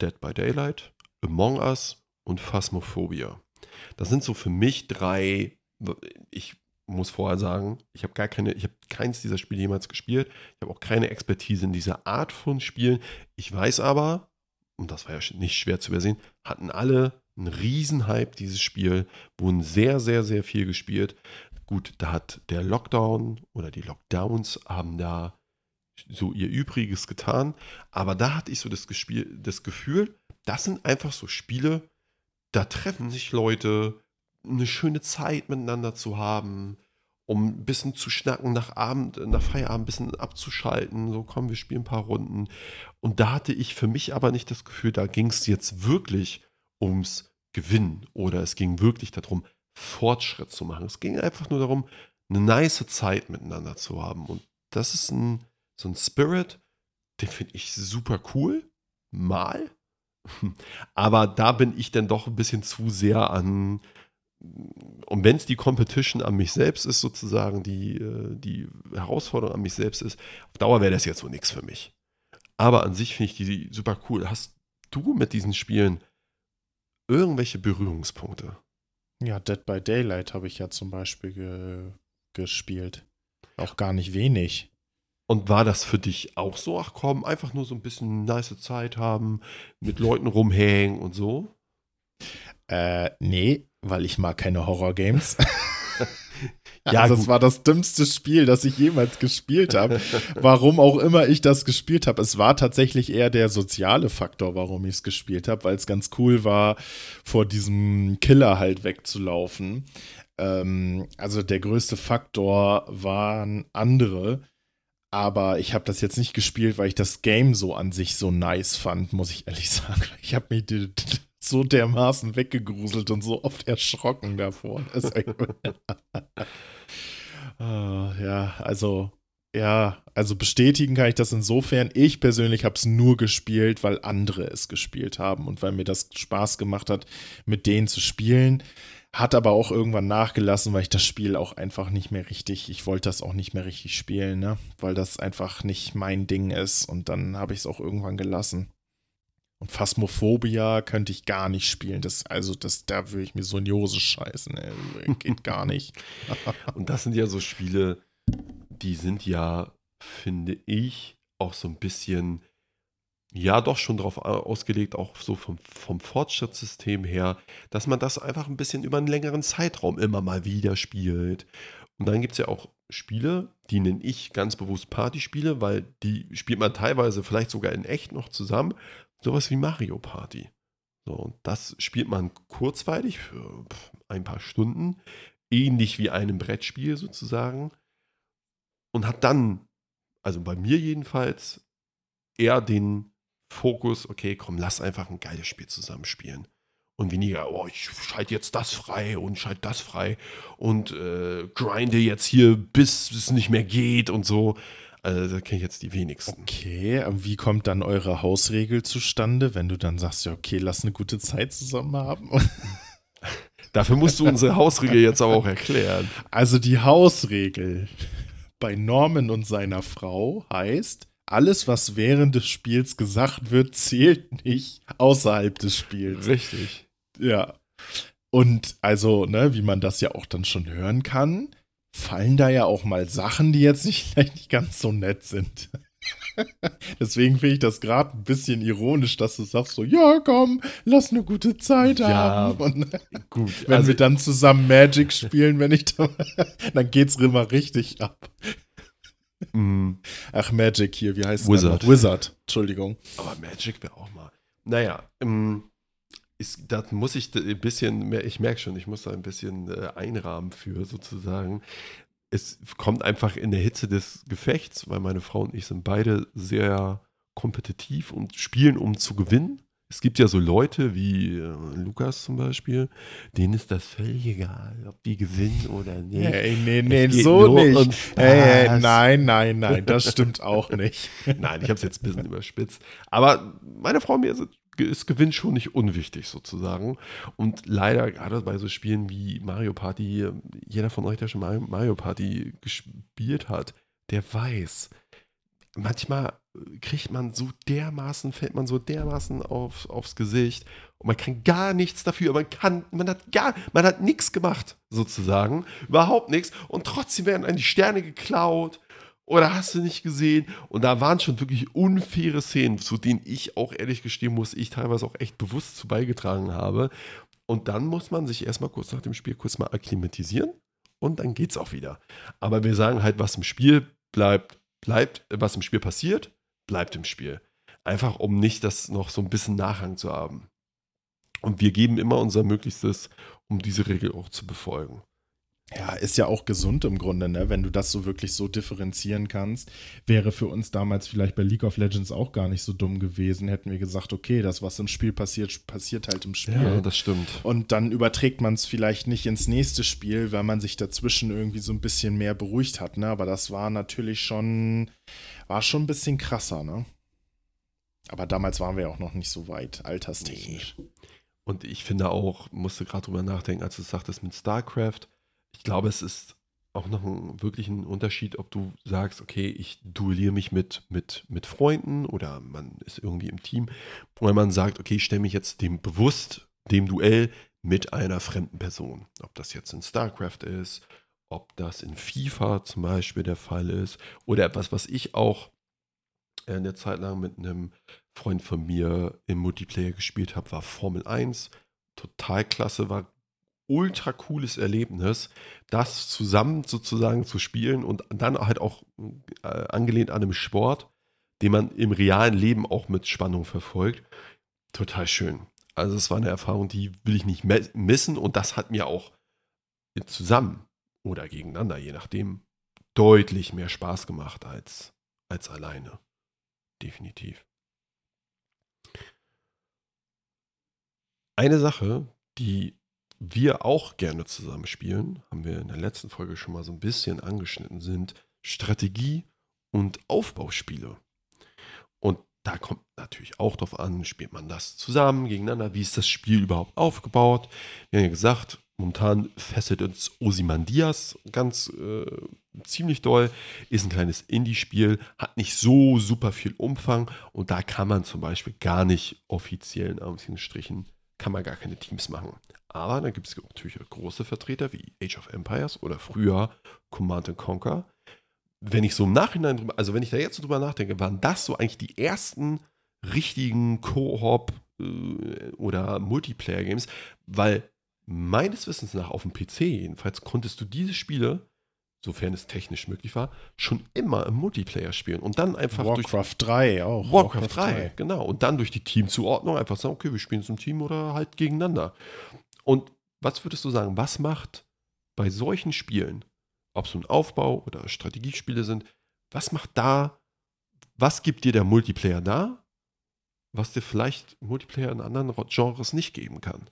Dead by Daylight, Among Us und Phasmophobia. Das sind so für mich drei, ich muss vorher sagen, ich habe gar keine, ich habe keins dieser Spiele jemals gespielt. Ich habe auch keine Expertise in dieser Art von Spielen. Ich weiß aber, und das war ja nicht schwer zu übersehen, hatten alle ein Riesenhype, dieses Spiel. Wurden sehr, sehr, sehr viel gespielt. Gut, da hat der Lockdown oder die Lockdowns haben da so ihr Übriges getan. Aber da hatte ich so das, Gespiel, das Gefühl, das sind einfach so Spiele, da treffen sich Leute, eine schöne Zeit miteinander zu haben, um ein bisschen zu schnacken, nach Abend, nach Feierabend ein bisschen abzuschalten. So, komm, wir spielen ein paar Runden. Und da hatte ich für mich aber nicht das Gefühl, da ging es jetzt wirklich ums Gewinnen oder es ging wirklich darum, Fortschritt zu machen. Es ging einfach nur darum, eine nice Zeit miteinander zu haben. Und das ist ein, so ein Spirit, den finde ich super cool. Mal. Aber da bin ich dann doch ein bisschen zu sehr an. Und wenn es die Competition an mich selbst ist, sozusagen, die, äh, die Herausforderung an mich selbst ist, auf Dauer wäre das jetzt so nichts für mich. Aber an sich finde ich die super cool. Hast du mit diesen Spielen irgendwelche Berührungspunkte? Ja, Dead by Daylight habe ich ja zum Beispiel ge gespielt. Auch gar nicht wenig. Und war das für dich auch so? Ach komm, einfach nur so ein bisschen nice Zeit haben, mit Leuten rumhängen und so? Äh, nee, weil ich mag keine Horror-Games. ja, also das war das dümmste Spiel, das ich jemals gespielt habe. warum auch immer ich das gespielt habe. Es war tatsächlich eher der soziale Faktor, warum ich es gespielt habe, weil es ganz cool war, vor diesem Killer halt wegzulaufen. Ähm, also der größte Faktor waren andere. Aber ich habe das jetzt nicht gespielt, weil ich das Game so an sich so nice fand, muss ich ehrlich sagen. Ich habe mich so dermaßen weggegruselt und so oft erschrocken davor. ah, ja, also ja, also bestätigen kann ich das insofern. Ich persönlich habe es nur gespielt, weil andere es gespielt haben und weil mir das Spaß gemacht hat, mit denen zu spielen. Hat aber auch irgendwann nachgelassen, weil ich das Spiel auch einfach nicht mehr richtig, ich wollte das auch nicht mehr richtig spielen, ne? Weil das einfach nicht mein Ding ist und dann habe ich es auch irgendwann gelassen. Und Phasmophobia könnte ich gar nicht spielen. Das, also, das, da würde ich mir so in die Hose scheißen. Ey. Geht gar nicht. und das sind ja so Spiele, die sind ja, finde ich, auch so ein bisschen ja doch schon darauf ausgelegt, auch so vom, vom Fortschrittssystem her, dass man das einfach ein bisschen über einen längeren Zeitraum immer mal wieder spielt. Und dann gibt es ja auch Spiele, die nenne ich ganz bewusst Partyspiele, weil die spielt man teilweise vielleicht sogar in echt noch zusammen. Sowas wie Mario Party. So, und das spielt man kurzweilig für ein paar Stunden, ähnlich wie einem Brettspiel sozusagen. Und hat dann, also bei mir jedenfalls, eher den Fokus, okay, komm, lass einfach ein geiles Spiel zusammenspielen. Und weniger, oh, ich schalte jetzt das frei und schalte das frei und äh, grinde jetzt hier, bis es nicht mehr geht und so. Also, da kenne ich jetzt die wenigsten. Okay, wie kommt dann eure Hausregel zustande, wenn du dann sagst, ja, okay, lass eine gute Zeit zusammen haben? Dafür musst du unsere Hausregel jetzt aber auch erklären. Also die Hausregel bei Norman und seiner Frau heißt, alles, was während des Spiels gesagt wird, zählt nicht außerhalb des Spiels. Richtig. Ja. Und also, ne, wie man das ja auch dann schon hören kann, fallen da ja auch mal Sachen, die jetzt nicht, vielleicht nicht ganz so nett sind. Deswegen finde ich das gerade ein bisschen ironisch, dass du sagst so, ja, komm, lass eine gute Zeit ja, haben. Und gut. Wenn also, wir dann zusammen Magic spielen, wenn ich da, dann geht's immer richtig ab. Mm. Ach, Magic hier, wie heißt Wizard. Wizard, Entschuldigung. Aber Magic wäre auch mal. Naja, ähm, ist, da muss ich ein bisschen mehr, ich merke schon, ich muss da ein bisschen äh, einrahmen für sozusagen. Es kommt einfach in der Hitze des Gefechts, weil meine Frau und ich sind beide sehr kompetitiv und spielen, um zu gewinnen es gibt ja so Leute wie äh, Lukas zum Beispiel, denen ist das völlig egal, ob die gewinnen oder nicht. Hey, nee, nee, so nicht. Hey, hey, nein, nein, nein, das stimmt auch nicht. nein, ich habe es jetzt ein bisschen überspitzt. Aber meine Frau mir ist, ist Gewinn schon nicht unwichtig sozusagen. Und leider gerade bei so Spielen wie Mario Party, jeder von euch, der schon Mario Party gespielt hat, der weiß, manchmal kriegt man so dermaßen, fällt man so dermaßen auf, aufs Gesicht und man kann gar nichts dafür. Man kann, man hat gar, man hat nichts gemacht, sozusagen. Überhaupt nichts. Und trotzdem werden einem die Sterne geklaut. Oder hast du nicht gesehen? Und da waren schon wirklich unfaire Szenen, zu denen ich auch ehrlich gestehen muss, ich teilweise auch echt bewusst zu beigetragen habe. Und dann muss man sich erstmal kurz nach dem Spiel kurz mal akklimatisieren und dann geht's auch wieder. Aber wir sagen halt, was im Spiel bleibt, bleibt, was im Spiel passiert, bleibt im Spiel. Einfach um nicht das noch so ein bisschen Nachhang zu haben. Und wir geben immer unser Möglichstes, um diese Regel auch zu befolgen. Ja, ist ja auch gesund im Grunde, ne? Wenn du das so wirklich so differenzieren kannst. Wäre für uns damals vielleicht bei League of Legends auch gar nicht so dumm gewesen. Hätten wir gesagt, okay, das, was im Spiel passiert, passiert halt im Spiel. Ja, das stimmt. Und dann überträgt man es vielleicht nicht ins nächste Spiel, weil man sich dazwischen irgendwie so ein bisschen mehr beruhigt hat, ne? Aber das war natürlich schon, war schon ein bisschen krasser, ne? Aber damals waren wir auch noch nicht so weit, alterstechnisch. Nee. Und ich finde auch, musste gerade drüber nachdenken, als du sagtest mit StarCraft ich glaube, es ist auch noch ein, wirklich ein Unterschied, ob du sagst, okay, ich duelliere mich mit, mit, mit Freunden oder man ist irgendwie im Team, oder man sagt, okay, ich stelle mich jetzt dem bewusst, dem Duell mit einer fremden Person. Ob das jetzt in StarCraft ist, ob das in FIFA zum Beispiel der Fall ist oder etwas, was ich auch eine Zeit lang mit einem Freund von mir im Multiplayer gespielt habe, war Formel 1. Total klasse, war ultra cooles Erlebnis, das zusammen sozusagen zu spielen und dann halt auch äh, angelehnt an einem Sport, den man im realen Leben auch mit Spannung verfolgt. Total schön. Also es war eine Erfahrung, die will ich nicht missen und das hat mir auch zusammen oder gegeneinander, je nachdem, deutlich mehr Spaß gemacht als, als alleine. Definitiv. Eine Sache, die wir auch gerne zusammen spielen, haben wir in der letzten Folge schon mal so ein bisschen angeschnitten, sind Strategie- und Aufbauspiele. Und da kommt natürlich auch drauf an, spielt man das zusammen, gegeneinander, wie ist das Spiel überhaupt aufgebaut. Wir haben ja gesagt, momentan fesselt uns Osimandias ganz äh, ziemlich doll, ist ein kleines Indie-Spiel, hat nicht so super viel Umfang und da kann man zum Beispiel gar nicht offiziell in Anführungsstrichen, kann man gar keine Teams machen. Aber dann gibt es natürlich große Vertreter wie Age of Empires oder früher Command Conquer. Wenn ich so im Nachhinein drüber, also wenn ich da jetzt so drüber nachdenke, waren das so eigentlich die ersten richtigen Koop äh, oder Multiplayer-Games, weil meines Wissens nach auf dem PC jedenfalls konntest du diese Spiele, sofern es technisch möglich war, schon immer im Multiplayer spielen und dann einfach Warcraft 3 auch. Warcraft, Warcraft 3, 3, genau. Und dann durch die Teamzuordnung einfach sagen, okay, wir spielen zum Team oder halt gegeneinander. Und was würdest du sagen, was macht bei solchen Spielen, ob es ein Aufbau oder Strategiespiele sind, was macht da, was gibt dir der Multiplayer da, was dir vielleicht Multiplayer in anderen Genres nicht geben kann?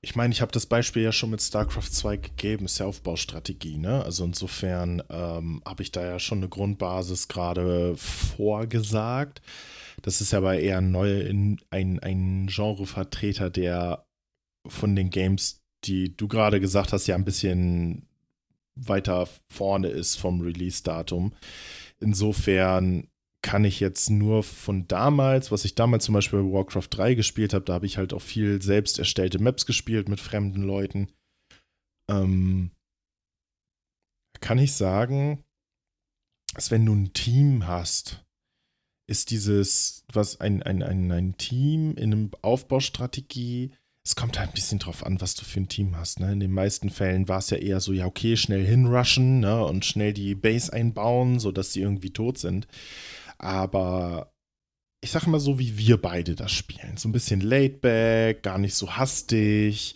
Ich meine, ich habe das Beispiel ja schon mit StarCraft 2 gegeben, ist ja Aufbaustrategie, ne? Also insofern ähm, habe ich da ja schon eine Grundbasis gerade vorgesagt. Das ist aber eher neue, ein, ein Genrevertreter, der von den Games, die du gerade gesagt hast, ja ein bisschen weiter vorne ist vom Release-Datum. Insofern kann ich jetzt nur von damals, was ich damals zum Beispiel bei Warcraft 3 gespielt habe, da habe ich halt auch viel selbst erstellte Maps gespielt mit fremden Leuten. Ähm, kann ich sagen, dass wenn du ein Team hast, ist dieses, was ein, ein, ein, ein Team in einem Aufbaustrategie, es kommt halt ein bisschen drauf an, was du für ein Team hast. Ne? In den meisten Fällen war es ja eher so, ja, okay, schnell hinrushen ne? und schnell die Base einbauen, sodass sie irgendwie tot sind. Aber ich sag mal so, wie wir beide das spielen. So ein bisschen laid back, gar nicht so hastig.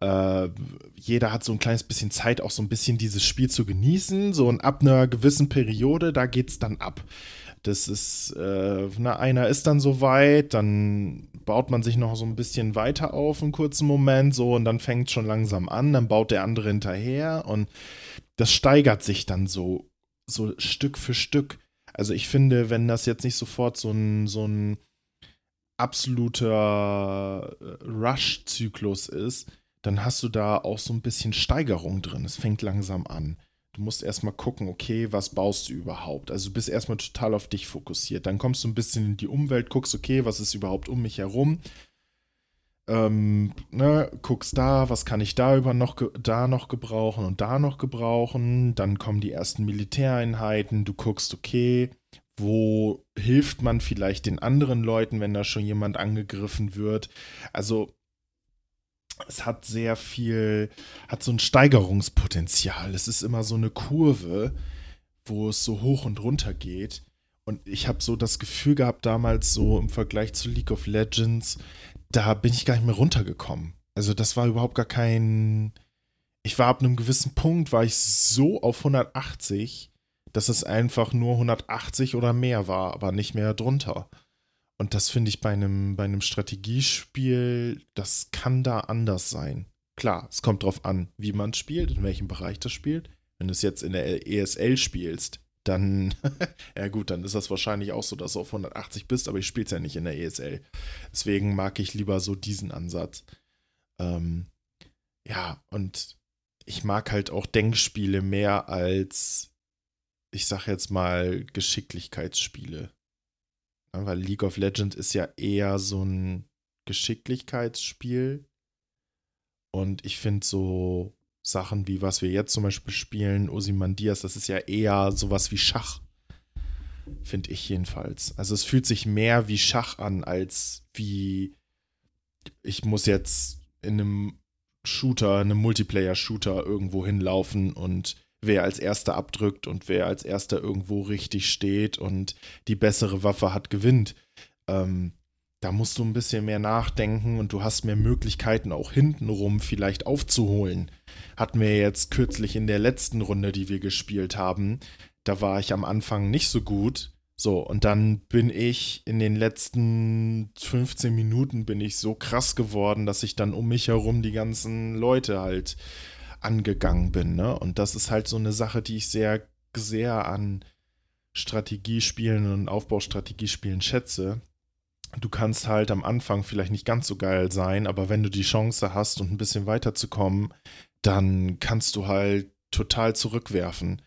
Äh, jeder hat so ein kleines bisschen Zeit, auch so ein bisschen dieses Spiel zu genießen. So und ab einer gewissen Periode, da geht's dann ab. Das ist, äh, na, einer ist dann so weit, dann baut man sich noch so ein bisschen weiter auf, einen kurzen Moment, so, und dann fängt schon langsam an, dann baut der andere hinterher und das steigert sich dann so, so Stück für Stück. Also ich finde, wenn das jetzt nicht sofort so ein, so ein absoluter äh, Rush-Zyklus ist, dann hast du da auch so ein bisschen Steigerung drin. Es fängt langsam an. Du musst erstmal gucken, okay, was baust du überhaupt? Also du bist erstmal total auf dich fokussiert. Dann kommst du ein bisschen in die Umwelt, guckst, okay, was ist überhaupt um mich herum? Ähm, ne, guckst da, was kann ich da über noch da noch gebrauchen und da noch gebrauchen. Dann kommen die ersten Militäreinheiten. Du guckst, okay, wo hilft man vielleicht den anderen Leuten, wenn da schon jemand angegriffen wird? Also es hat sehr viel, hat so ein Steigerungspotenzial. Es ist immer so eine Kurve, wo es so hoch und runter geht. Und ich habe so das Gefühl gehabt, damals so im Vergleich zu League of Legends, da bin ich gar nicht mehr runtergekommen. Also das war überhaupt gar kein. Ich war ab einem gewissen Punkt, war ich so auf 180, dass es einfach nur 180 oder mehr war, aber nicht mehr drunter. Und das finde ich bei einem, bei einem Strategiespiel, das kann da anders sein. Klar, es kommt drauf an, wie man spielt, in welchem Bereich das spielt. Wenn du es jetzt in der ESL spielst, dann, ja gut, dann ist das wahrscheinlich auch so, dass du auf 180 bist, aber ich spiele es ja nicht in der ESL. Deswegen mag ich lieber so diesen Ansatz. Ähm, ja, und ich mag halt auch Denkspiele mehr als, ich sag jetzt mal, Geschicklichkeitsspiele. Weil League of Legends ist ja eher so ein Geschicklichkeitsspiel. Und ich finde so Sachen wie was wir jetzt zum Beispiel spielen, Osimandias, das ist ja eher sowas wie Schach. Finde ich jedenfalls. Also es fühlt sich mehr wie Schach an, als wie ich muss jetzt in einem Shooter, einem Multiplayer-Shooter irgendwo hinlaufen und wer als erster abdrückt und wer als erster irgendwo richtig steht und die bessere Waffe hat, gewinnt. Ähm, da musst du ein bisschen mehr nachdenken und du hast mehr Möglichkeiten auch hintenrum vielleicht aufzuholen. Hatten wir jetzt kürzlich in der letzten Runde, die wir gespielt haben, da war ich am Anfang nicht so gut. So, und dann bin ich in den letzten 15 Minuten bin ich so krass geworden, dass ich dann um mich herum die ganzen Leute halt angegangen bin. Ne? Und das ist halt so eine Sache, die ich sehr, sehr an Strategiespielen und Aufbaustrategiespielen schätze. Du kannst halt am Anfang vielleicht nicht ganz so geil sein, aber wenn du die Chance hast und ein bisschen weiterzukommen, dann kannst du halt total zurückwerfen.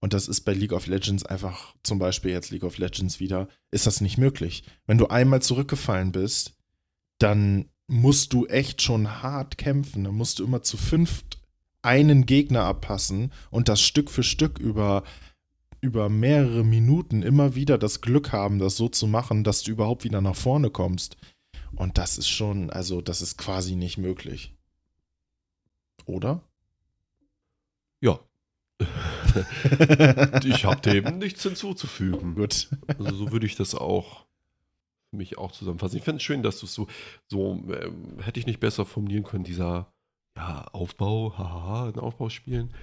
Und das ist bei League of Legends einfach, zum Beispiel jetzt League of Legends wieder, ist das nicht möglich. Wenn du einmal zurückgefallen bist, dann musst du echt schon hart kämpfen. Dann musst du immer zu fünft einen Gegner abpassen und das Stück für Stück über, über mehrere Minuten immer wieder das Glück haben, das so zu machen, dass du überhaupt wieder nach vorne kommst. Und das ist schon, also das ist quasi nicht möglich. Oder? Ja, ich habe dem nichts hinzuzufügen. Gut. Also so würde ich das auch für mich auch zusammenfassen. Ich finde es schön, dass du es so, so ähm, hätte ich nicht besser formulieren können, dieser ja, Aufbau, haha, in Aufbauspielen.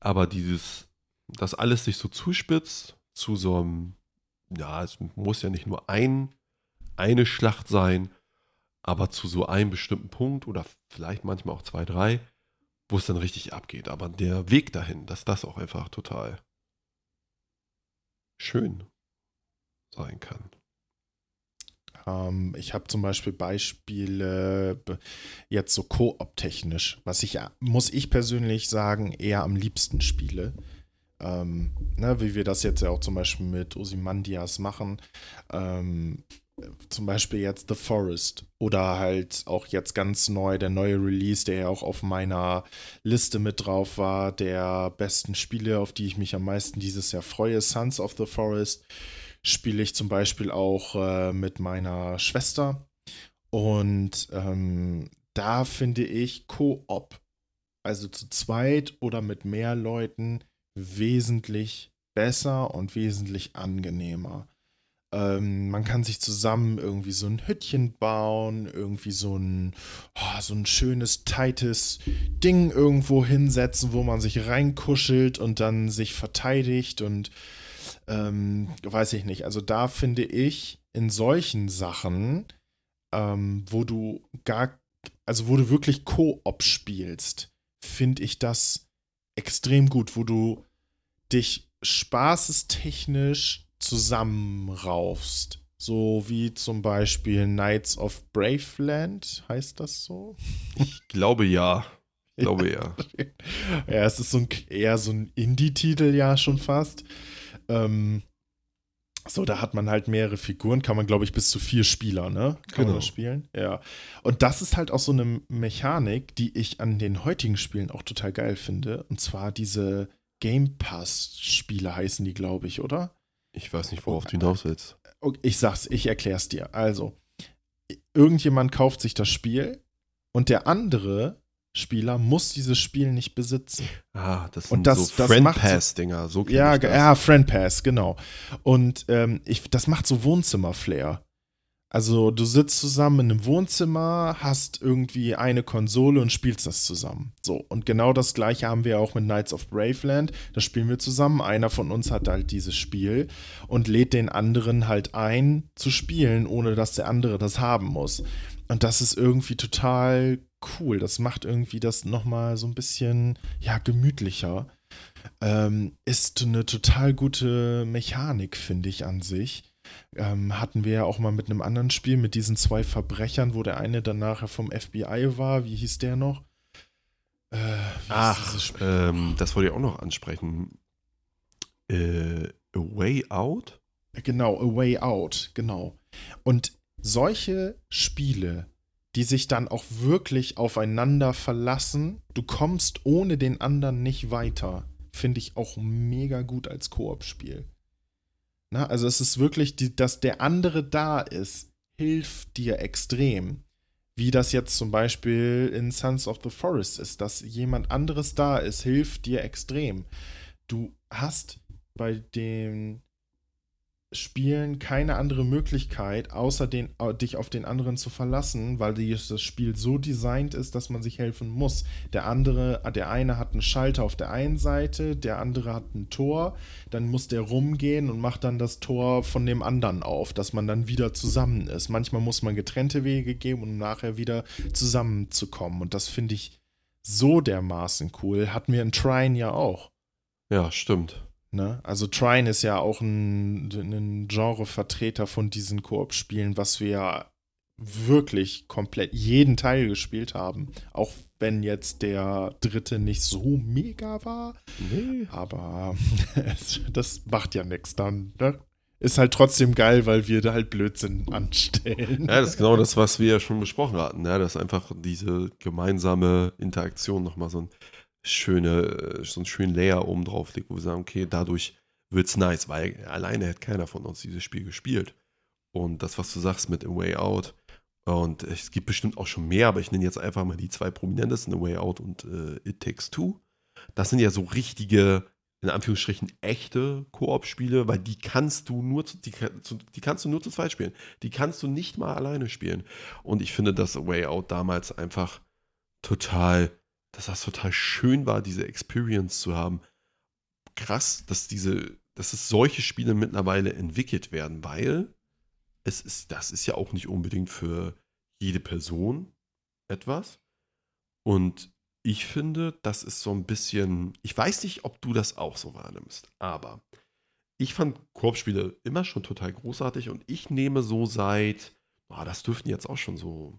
Aber dieses, dass alles sich so zuspitzt zu so einem, ja, es muss ja nicht nur ein, eine Schlacht sein, aber zu so einem bestimmten Punkt oder vielleicht manchmal auch zwei, drei, wo es dann richtig abgeht. Aber der Weg dahin, dass das auch einfach total schön sein kann. Ähm, ich habe zum Beispiel Beispiele jetzt so koop-technisch, was ich, muss ich persönlich sagen, eher am liebsten spiele. Ähm, ne, wie wir das jetzt ja auch zum Beispiel mit Osimandias machen. Ähm, zum Beispiel jetzt The Forest oder halt auch jetzt ganz neu der neue Release, der ja auch auf meiner Liste mit drauf war, der besten Spiele, auf die ich mich am meisten dieses Jahr freue, Sons of the Forest, spiele ich zum Beispiel auch äh, mit meiner Schwester und ähm, da finde ich Koop, also zu zweit oder mit mehr Leuten, wesentlich besser und wesentlich angenehmer ähm, man kann sich zusammen irgendwie so ein Hüttchen bauen, irgendwie so ein, oh, so ein schönes, tightes Ding irgendwo hinsetzen, wo man sich reinkuschelt und dann sich verteidigt und ähm, weiß ich nicht. Also da finde ich in solchen Sachen, ähm, wo du gar, also wo du wirklich Koop spielst, finde ich das extrem gut, wo du dich spaßestechnisch zusammenraufst. So wie zum Beispiel Knights of Braveland, heißt das so? Ich glaube ja. Ich glaube ja. ja, es ist so ein, eher so ein Indie-Titel ja schon fast. Ähm, so, da hat man halt mehrere Figuren, kann man, glaube ich, bis zu vier Spieler, ne? Kann genau. man spielen. Ja. Und das ist halt auch so eine Mechanik, die ich an den heutigen Spielen auch total geil finde. Und zwar diese Game Pass-Spiele heißen die, glaube ich, oder? Ich weiß nicht, worauf du hinaus willst. Ich sag's, ich erklär's dir. Also, irgendjemand kauft sich das Spiel und der andere Spieler muss dieses Spiel nicht besitzen. Ah, das sind und das, so Friend Pass-Dinger. So ja, ja, Friend Pass, genau. Und ähm, ich, das macht so Wohnzimmer-Flair. Also du sitzt zusammen in einem Wohnzimmer, hast irgendwie eine Konsole und spielst das zusammen. So, und genau das gleiche haben wir auch mit Knights of Braveland. Da spielen wir zusammen. Einer von uns hat halt dieses Spiel und lädt den anderen halt ein zu spielen, ohne dass der andere das haben muss. Und das ist irgendwie total cool. Das macht irgendwie das nochmal so ein bisschen, ja, gemütlicher. Ähm, ist eine total gute Mechanik, finde ich an sich ähm, hatten wir ja auch mal mit einem anderen Spiel, mit diesen zwei Verbrechern, wo der eine dann nachher vom FBI war. Wie hieß der noch? Äh, Ach, ähm, das wollte ich auch noch ansprechen. Äh, A Way Out? Genau, A Way Out, genau. Und solche Spiele, die sich dann auch wirklich aufeinander verlassen, du kommst ohne den anderen nicht weiter, finde ich auch mega gut als Koop-Spiel. Na, also es ist wirklich, die, dass der andere da ist, hilft dir extrem. Wie das jetzt zum Beispiel in Sons of the Forest ist, dass jemand anderes da ist, hilft dir extrem. Du hast bei den Spielen keine andere Möglichkeit, außer den, dich auf den anderen zu verlassen, weil das Spiel so designt ist, dass man sich helfen muss. Der andere, der eine hat einen Schalter auf der einen Seite, der andere hat ein Tor, dann muss der rumgehen und macht dann das Tor von dem anderen auf, dass man dann wieder zusammen ist. Manchmal muss man getrennte Wege gehen, um nachher wieder zusammenzukommen. Und das finde ich so dermaßen cool. Hatten wir in Trine ja auch. Ja, stimmt. Ne? Also Trine ist ja auch ein, ein Genre-Vertreter von diesen Koop-Spielen, was wir wirklich komplett jeden Teil gespielt haben. Auch wenn jetzt der dritte nicht so mega war. Nee. Aber das macht ja nichts dann. Ne? Ist halt trotzdem geil, weil wir da halt Blödsinn anstellen. Ja, das ist genau das, was wir ja schon besprochen hatten. Ja, dass einfach diese gemeinsame Interaktion nochmal so ein schöne, so einen schönen Layer oben drauf legt, wo wir sagen, okay, dadurch wird es nice, weil alleine hätte keiner von uns dieses Spiel gespielt. Und das, was du sagst mit A Way Out, und es gibt bestimmt auch schon mehr, aber ich nenne jetzt einfach mal die zwei prominentesten, A Way Out und äh, It Takes Two. Das sind ja so richtige, in Anführungsstrichen, echte Koop-Spiele, weil die kannst du nur zu, die, die, kannst du nur zu zweit spielen. Die kannst du nicht mal alleine spielen. Und ich finde, dass A Way Out damals einfach total dass das total schön war, diese Experience zu haben. Krass, dass diese, dass es solche Spiele mittlerweile entwickelt werden, weil es ist, das ist ja auch nicht unbedingt für jede Person etwas. Und ich finde, das ist so ein bisschen, ich weiß nicht, ob du das auch so wahrnimmst, aber ich fand Korbspiele immer schon total großartig und ich nehme so seit, oh, das dürften jetzt auch schon so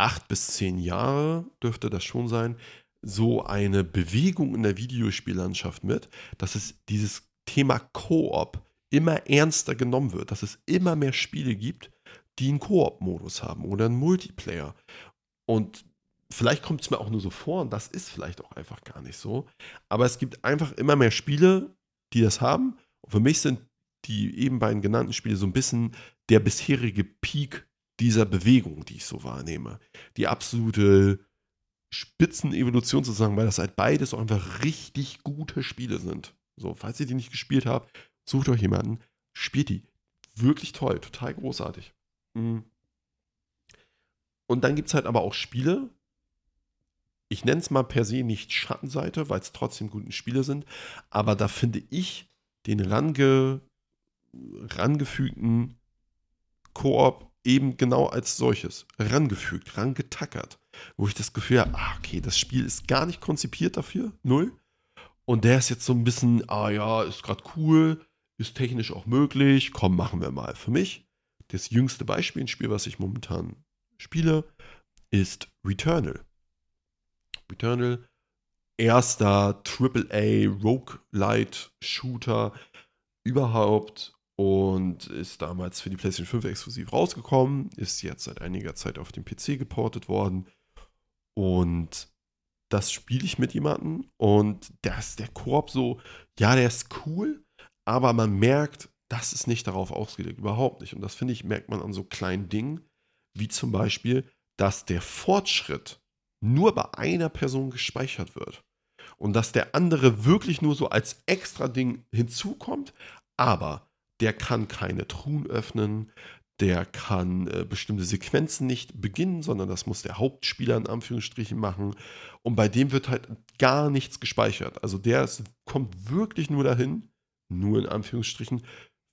acht bis zehn Jahre dürfte das schon sein, so eine Bewegung in der Videospiellandschaft mit, dass es dieses Thema Koop immer ernster genommen wird, dass es immer mehr Spiele gibt, die einen Koop-Modus haben oder einen Multiplayer. Und vielleicht kommt es mir auch nur so vor, und das ist vielleicht auch einfach gar nicht so, aber es gibt einfach immer mehr Spiele, die das haben. Und für mich sind die eben beiden genannten Spiele so ein bisschen der bisherige Peak dieser Bewegung, die ich so wahrnehme. Die absolute Spitzenevolution sozusagen, weil das halt beides auch einfach richtig gute Spiele sind. So, falls ihr die nicht gespielt habt, sucht euch jemanden, spielt die. Wirklich toll, total großartig. Mhm. Und dann gibt es halt aber auch Spiele, ich nenne es mal per se nicht Schattenseite, weil es trotzdem gute Spiele sind, aber da finde ich den range, rangefügten Koop eben genau als solches rangefügt, rangetackert, wo ich das Gefühl habe, ah, okay, das Spiel ist gar nicht konzipiert dafür, null. Und der ist jetzt so ein bisschen, ah ja, ist gerade cool, ist technisch auch möglich, komm, machen wir mal. Für mich, das jüngste Beispiel, ein Spiel, was ich momentan spiele, ist Returnal. Returnal, erster AAA Roguelite Shooter überhaupt und ist damals für die PlayStation 5 exklusiv rausgekommen, ist jetzt seit einiger Zeit auf dem PC geportet worden und das spiele ich mit jemandem und da ist der Koop so, ja, der ist cool, aber man merkt, das ist nicht darauf ausgelegt, überhaupt nicht. Und das finde ich, merkt man an so kleinen Dingen, wie zum Beispiel, dass der Fortschritt nur bei einer Person gespeichert wird. Und dass der andere wirklich nur so als extra Ding hinzukommt, aber der kann keine Truhen öffnen, der kann äh, bestimmte Sequenzen nicht beginnen, sondern das muss der Hauptspieler in Anführungsstrichen machen. Und bei dem wird halt gar nichts gespeichert. Also der ist, kommt wirklich nur dahin, nur in Anführungsstrichen,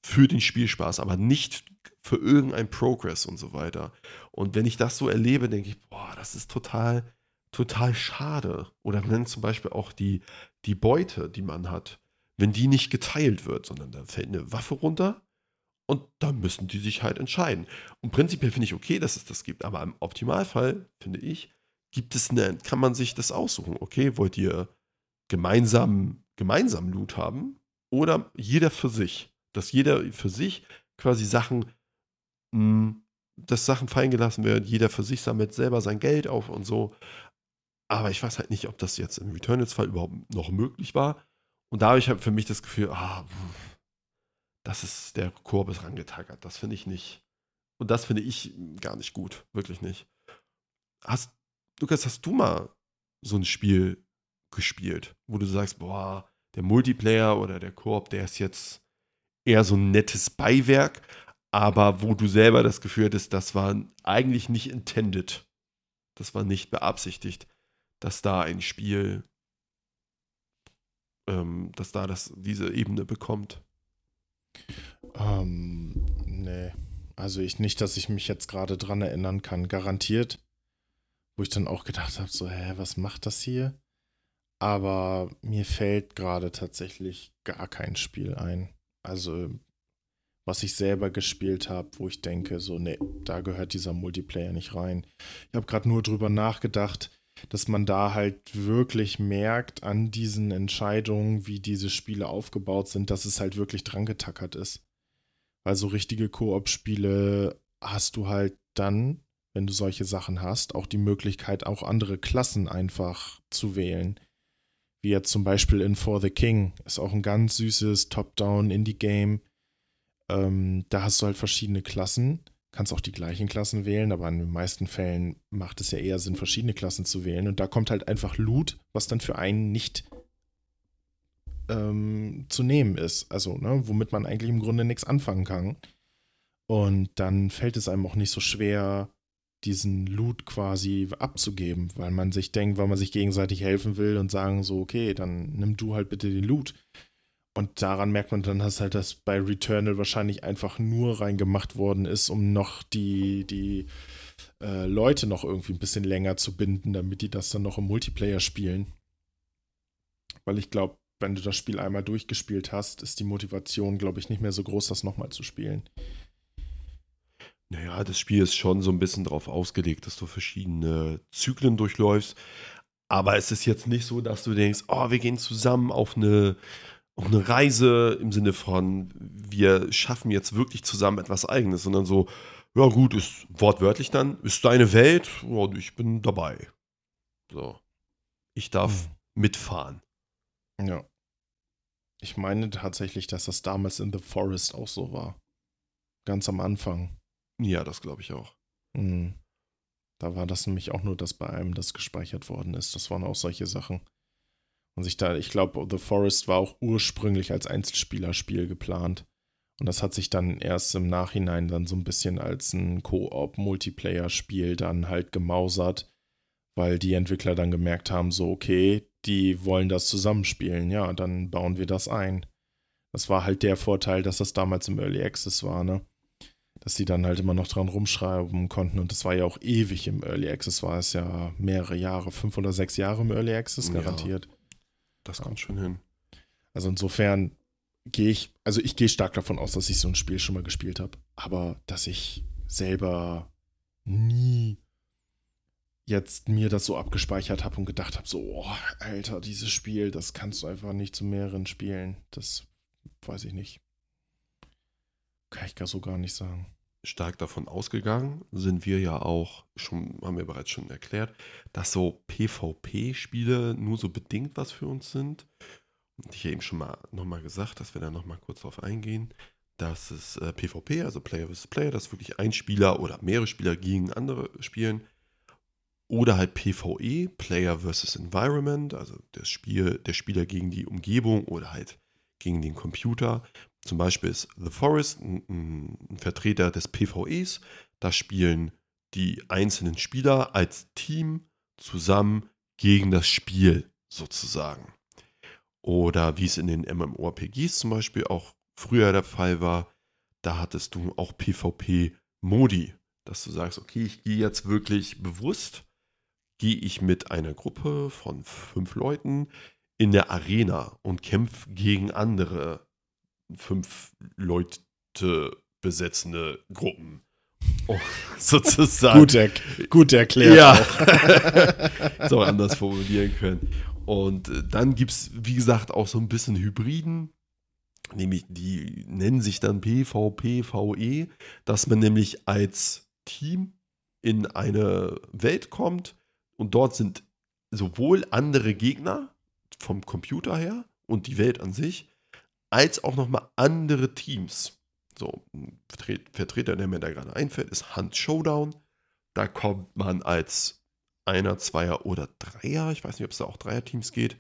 für den Spielspaß, aber nicht für irgendein Progress und so weiter. Und wenn ich das so erlebe, denke ich, boah, das ist total, total schade. Oder wenn zum Beispiel auch die, die Beute, die man hat wenn die nicht geteilt wird, sondern da fällt eine Waffe runter und da müssen die sich halt entscheiden. Und prinzipiell finde ich okay, dass es das gibt, aber im Optimalfall, finde ich, gibt es eine, kann man sich das aussuchen. Okay, wollt ihr gemeinsam, gemeinsam Loot haben oder jeder für sich? Dass jeder für sich quasi Sachen, hm, dass Sachen fallen gelassen werden, jeder für sich sammelt selber sein Geld auf und so. Aber ich weiß halt nicht, ob das jetzt im Returnals-Fall überhaupt noch möglich war. Und da habe ich halt für mich das Gefühl, ah, das ist der Korbis rangetackert. Das finde ich nicht. Und das finde ich gar nicht gut. Wirklich nicht. hast, Lukas, hast du mal so ein Spiel gespielt, wo du sagst, boah, der Multiplayer oder der Koop, der ist jetzt eher so ein nettes Beiwerk, aber wo du selber das Gefühl hattest, das war eigentlich nicht intended. Das war nicht beabsichtigt, dass da ein Spiel, ähm, dass da das, diese Ebene bekommt. Ähm, nee. Also ich nicht, dass ich mich jetzt gerade dran erinnern kann. Garantiert. Wo ich dann auch gedacht habe, so, hä, was macht das hier? Aber mir fällt gerade tatsächlich gar kein Spiel ein. Also, was ich selber gespielt habe, wo ich denke, so, nee, da gehört dieser Multiplayer nicht rein. Ich habe gerade nur drüber nachgedacht, dass man da halt wirklich merkt an diesen Entscheidungen, wie diese Spiele aufgebaut sind, dass es halt wirklich dran getackert ist. Weil so richtige Koop-Spiele hast du halt dann, wenn du solche Sachen hast, auch die Möglichkeit, auch andere Klassen einfach zu wählen. Wie jetzt zum Beispiel in For the King. Ist auch ein ganz süßes Top-Down-Indie-Game. Ähm, da hast du halt verschiedene Klassen. Kannst auch die gleichen Klassen wählen, aber in den meisten Fällen macht es ja eher Sinn, verschiedene Klassen zu wählen. Und da kommt halt einfach Loot, was dann für einen nicht ähm, zu nehmen ist. Also, ne, womit man eigentlich im Grunde nichts anfangen kann. Und dann fällt es einem auch nicht so schwer, diesen Loot quasi abzugeben, weil man sich denkt, weil man sich gegenseitig helfen will und sagen so, okay, dann nimm du halt bitte den Loot. Und daran merkt man dann, dass halt das bei Returnal wahrscheinlich einfach nur reingemacht worden ist, um noch die, die äh, Leute noch irgendwie ein bisschen länger zu binden, damit die das dann noch im Multiplayer spielen. Weil ich glaube, wenn du das Spiel einmal durchgespielt hast, ist die Motivation, glaube ich, nicht mehr so groß, das nochmal zu spielen. Naja, das Spiel ist schon so ein bisschen darauf ausgelegt, dass du verschiedene Zyklen durchläufst. Aber es ist jetzt nicht so, dass du denkst, oh, wir gehen zusammen auf eine, auf eine Reise im Sinne von, wir schaffen jetzt wirklich zusammen etwas Eigenes, sondern so, ja gut, ist wortwörtlich dann, ist deine Welt, und ich bin dabei. So. Ich darf mhm. mitfahren. Ja. Ich meine tatsächlich, dass das damals in The Forest auch so war. Ganz am Anfang. Ja, das glaube ich auch. Mhm. Da war das nämlich auch nur, dass bei einem das gespeichert worden ist. Das waren auch solche Sachen. Und sich da, ich glaube, The Forest war auch ursprünglich als Einzelspielerspiel geplant. Und das hat sich dann erst im Nachhinein dann so ein bisschen als ein Koop-Multiplayer-Spiel dann halt gemausert, weil die Entwickler dann gemerkt haben, so, okay, die wollen das zusammenspielen, ja, dann bauen wir das ein. Das war halt der Vorteil, dass das damals im Early Access war, ne? Dass sie dann halt immer noch dran rumschreiben konnten und das war ja auch ewig im Early Access, war es ja mehrere Jahre, fünf oder sechs Jahre im Early Access garantiert. Ja, das kommt schon hin. Also insofern gehe ich, also ich gehe stark davon aus, dass ich so ein Spiel schon mal gespielt habe, aber dass ich selber nie jetzt mir das so abgespeichert habe und gedacht habe, so, oh, Alter, dieses Spiel, das kannst du einfach nicht zu mehreren spielen. Das weiß ich nicht. Kann ich gar so gar nicht sagen. Stark davon ausgegangen sind wir ja auch, schon, haben wir bereits schon erklärt, dass so PvP-Spiele nur so bedingt was für uns sind. Und ich habe eben schon mal nochmal gesagt, dass wir da nochmal kurz drauf eingehen. dass es äh, PvP, also Player vs. Player, dass wirklich ein Spieler oder mehrere Spieler gegen andere spielen oder halt PvE, Player versus Environment, also das Spiel, der Spieler gegen die Umgebung oder halt gegen den Computer. Zum Beispiel ist The Forest ein, ein Vertreter des PvEs. Da spielen die einzelnen Spieler als Team zusammen gegen das Spiel sozusagen. Oder wie es in den MMORPGs zum Beispiel auch früher der Fall war, da hattest du auch PvP-Modi, dass du sagst, okay, ich gehe jetzt wirklich bewusst gehe ich mit einer Gruppe von fünf Leuten in der Arena und kämpfe gegen andere fünf Leute besetzende Gruppen. Oh, sozusagen. Gut, er, gut erklärt. Ja. so anders formulieren können. Und äh, dann gibt es, wie gesagt, auch so ein bisschen Hybriden. Nämlich, die nennen sich dann PvPVE, dass man nämlich als Team in eine Welt kommt, und dort sind sowohl andere Gegner vom Computer her und die Welt an sich, als auch nochmal andere Teams. So, ein Vertreter, der mir da gerade einfällt, ist Hunt Showdown. Da kommt man als einer, Zweier oder Dreier, ich weiß nicht, ob es da auch Dreier-Teams geht,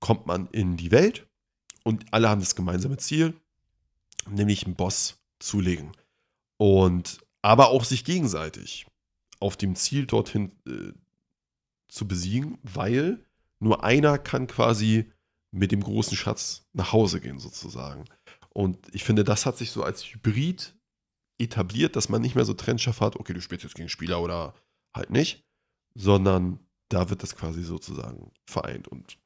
kommt man in die Welt und alle haben das gemeinsame Ziel, nämlich einen Boss zulegen. Und aber auch sich gegenseitig auf dem Ziel dorthin äh, zu besiegen, weil nur einer kann quasi mit dem großen Schatz nach Hause gehen, sozusagen. Und ich finde, das hat sich so als Hybrid etabliert, dass man nicht mehr so trennscharf hat, okay, du spielst jetzt gegen Spieler oder halt nicht, sondern da wird das quasi sozusagen vereint. Und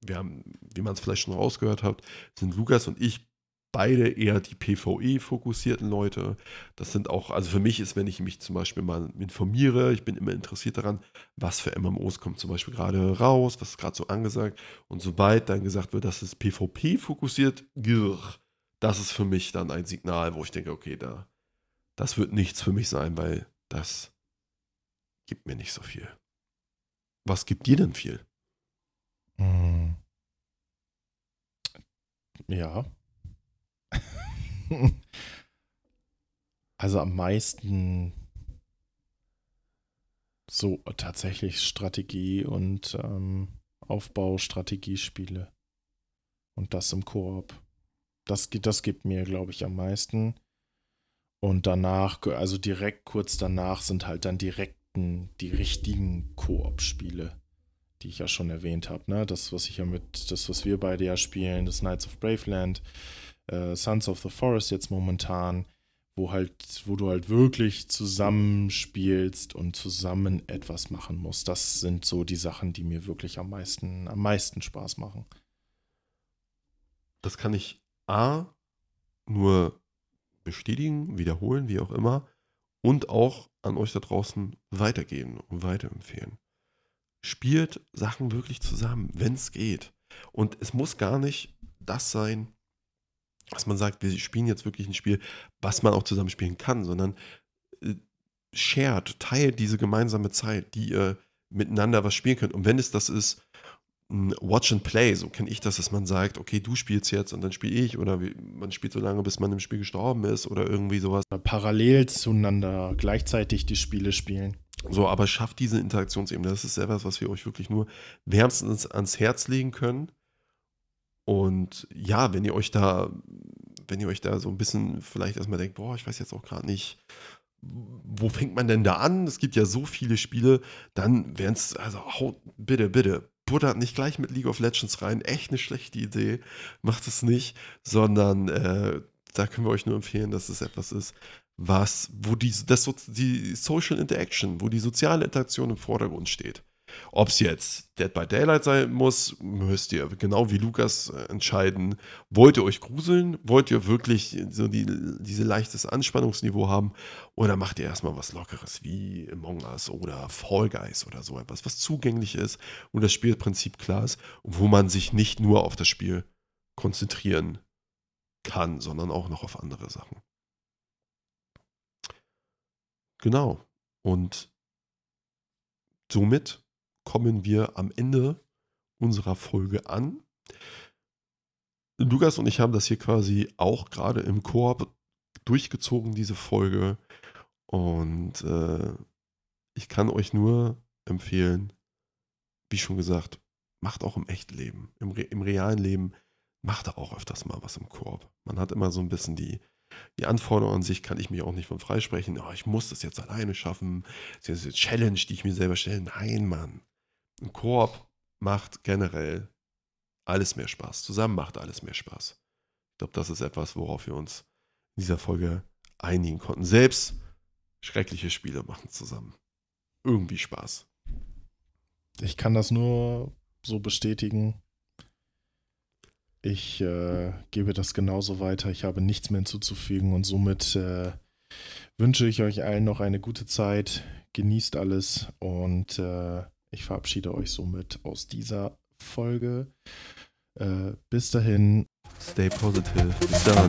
wir haben, wie man es vielleicht schon rausgehört hat, sind Lukas und ich beide eher die PvE-fokussierten Leute. Das sind auch, also für mich ist, wenn ich mich zum Beispiel mal informiere, ich bin immer interessiert daran, was für MMOs kommt zum Beispiel gerade raus, was ist gerade so angesagt. Und sobald dann gesagt wird, dass es PvP fokussiert, das ist für mich dann ein Signal, wo ich denke, okay, da, das wird nichts für mich sein, weil das gibt mir nicht so viel. Was gibt dir denn viel? Hm. Ja. also am meisten so tatsächlich Strategie und ähm, Aufbaustrategiespiele. Und das im Koop. Das, das gibt mir, glaube ich, am meisten. Und danach, also direkt kurz danach, sind halt dann direkten, die richtigen Koop-Spiele, die ich ja schon erwähnt habe. Ne? Das, was ich ja mit, das, was wir beide ja spielen, das Knights of Braveland, äh, Sons of the Forest jetzt momentan, wo halt, wo du halt wirklich zusammenspielst und zusammen etwas machen musst. Das sind so die Sachen, die mir wirklich am meisten, am meisten Spaß machen. Das kann ich A nur bestätigen, wiederholen, wie auch immer, und auch an euch da draußen weitergehen und weiterempfehlen. Spielt Sachen wirklich zusammen, wenn es geht. Und es muss gar nicht das sein, dass man sagt, wir spielen jetzt wirklich ein Spiel, was man auch zusammen spielen kann, sondern äh, shared, teilt diese gemeinsame Zeit, die ihr miteinander was spielen könnt. Und wenn es das ist, Watch and Play, so kenne ich das, dass man sagt, okay, du spielst jetzt und dann spiele ich oder man spielt so lange, bis man im Spiel gestorben ist oder irgendwie sowas. Parallel zueinander gleichzeitig die Spiele spielen. So, aber schafft diese Interaktionsebene. Das ist etwas, was wir euch wirklich nur wärmstens ans Herz legen können. Und ja, wenn ihr euch da, wenn ihr euch da so ein bisschen vielleicht erstmal denkt, boah, ich weiß jetzt auch gerade nicht, wo fängt man denn da an? Es gibt ja so viele Spiele, dann wären es, also bitte, bitte, buttert nicht gleich mit League of Legends rein. Echt eine schlechte Idee. Macht es nicht, sondern äh, da können wir euch nur empfehlen, dass es etwas ist, was, wo die, das, die Social Interaction, wo die soziale Interaktion im Vordergrund steht. Ob es jetzt Dead by Daylight sein muss, müsst ihr genau wie Lukas äh, entscheiden. Wollt ihr euch gruseln? Wollt ihr wirklich so die, diese leichtes Anspannungsniveau haben? Oder macht ihr erstmal was Lockeres wie Among Us oder Fall Guys oder so etwas, was zugänglich ist und das Spielprinzip klar ist, wo man sich nicht nur auf das Spiel konzentrieren kann, sondern auch noch auf andere Sachen. Genau. Und somit kommen wir am Ende unserer Folge an. Lukas und ich haben das hier quasi auch gerade im Koop durchgezogen, diese Folge. Und äh, ich kann euch nur empfehlen, wie schon gesagt, macht auch im echten Leben, im, Re im realen Leben, macht da auch öfters mal was im Koop. Man hat immer so ein bisschen die, die Anforderungen an sich, kann ich mich auch nicht von freisprechen. Oh, ich muss das jetzt alleine schaffen. Das ist eine Challenge, die ich mir selber stelle. Nein, Mann. Ein Koop macht generell alles mehr Spaß. Zusammen macht alles mehr Spaß. Ich glaube, das ist etwas, worauf wir uns in dieser Folge einigen konnten. Selbst schreckliche Spiele machen zusammen irgendwie Spaß. Ich kann das nur so bestätigen. Ich äh, gebe das genauso weiter. Ich habe nichts mehr hinzuzufügen und somit äh, wünsche ich euch allen noch eine gute Zeit. Genießt alles und äh, ich verabschiede euch somit aus dieser Folge. Äh, bis dahin. Stay positive. Bis dann.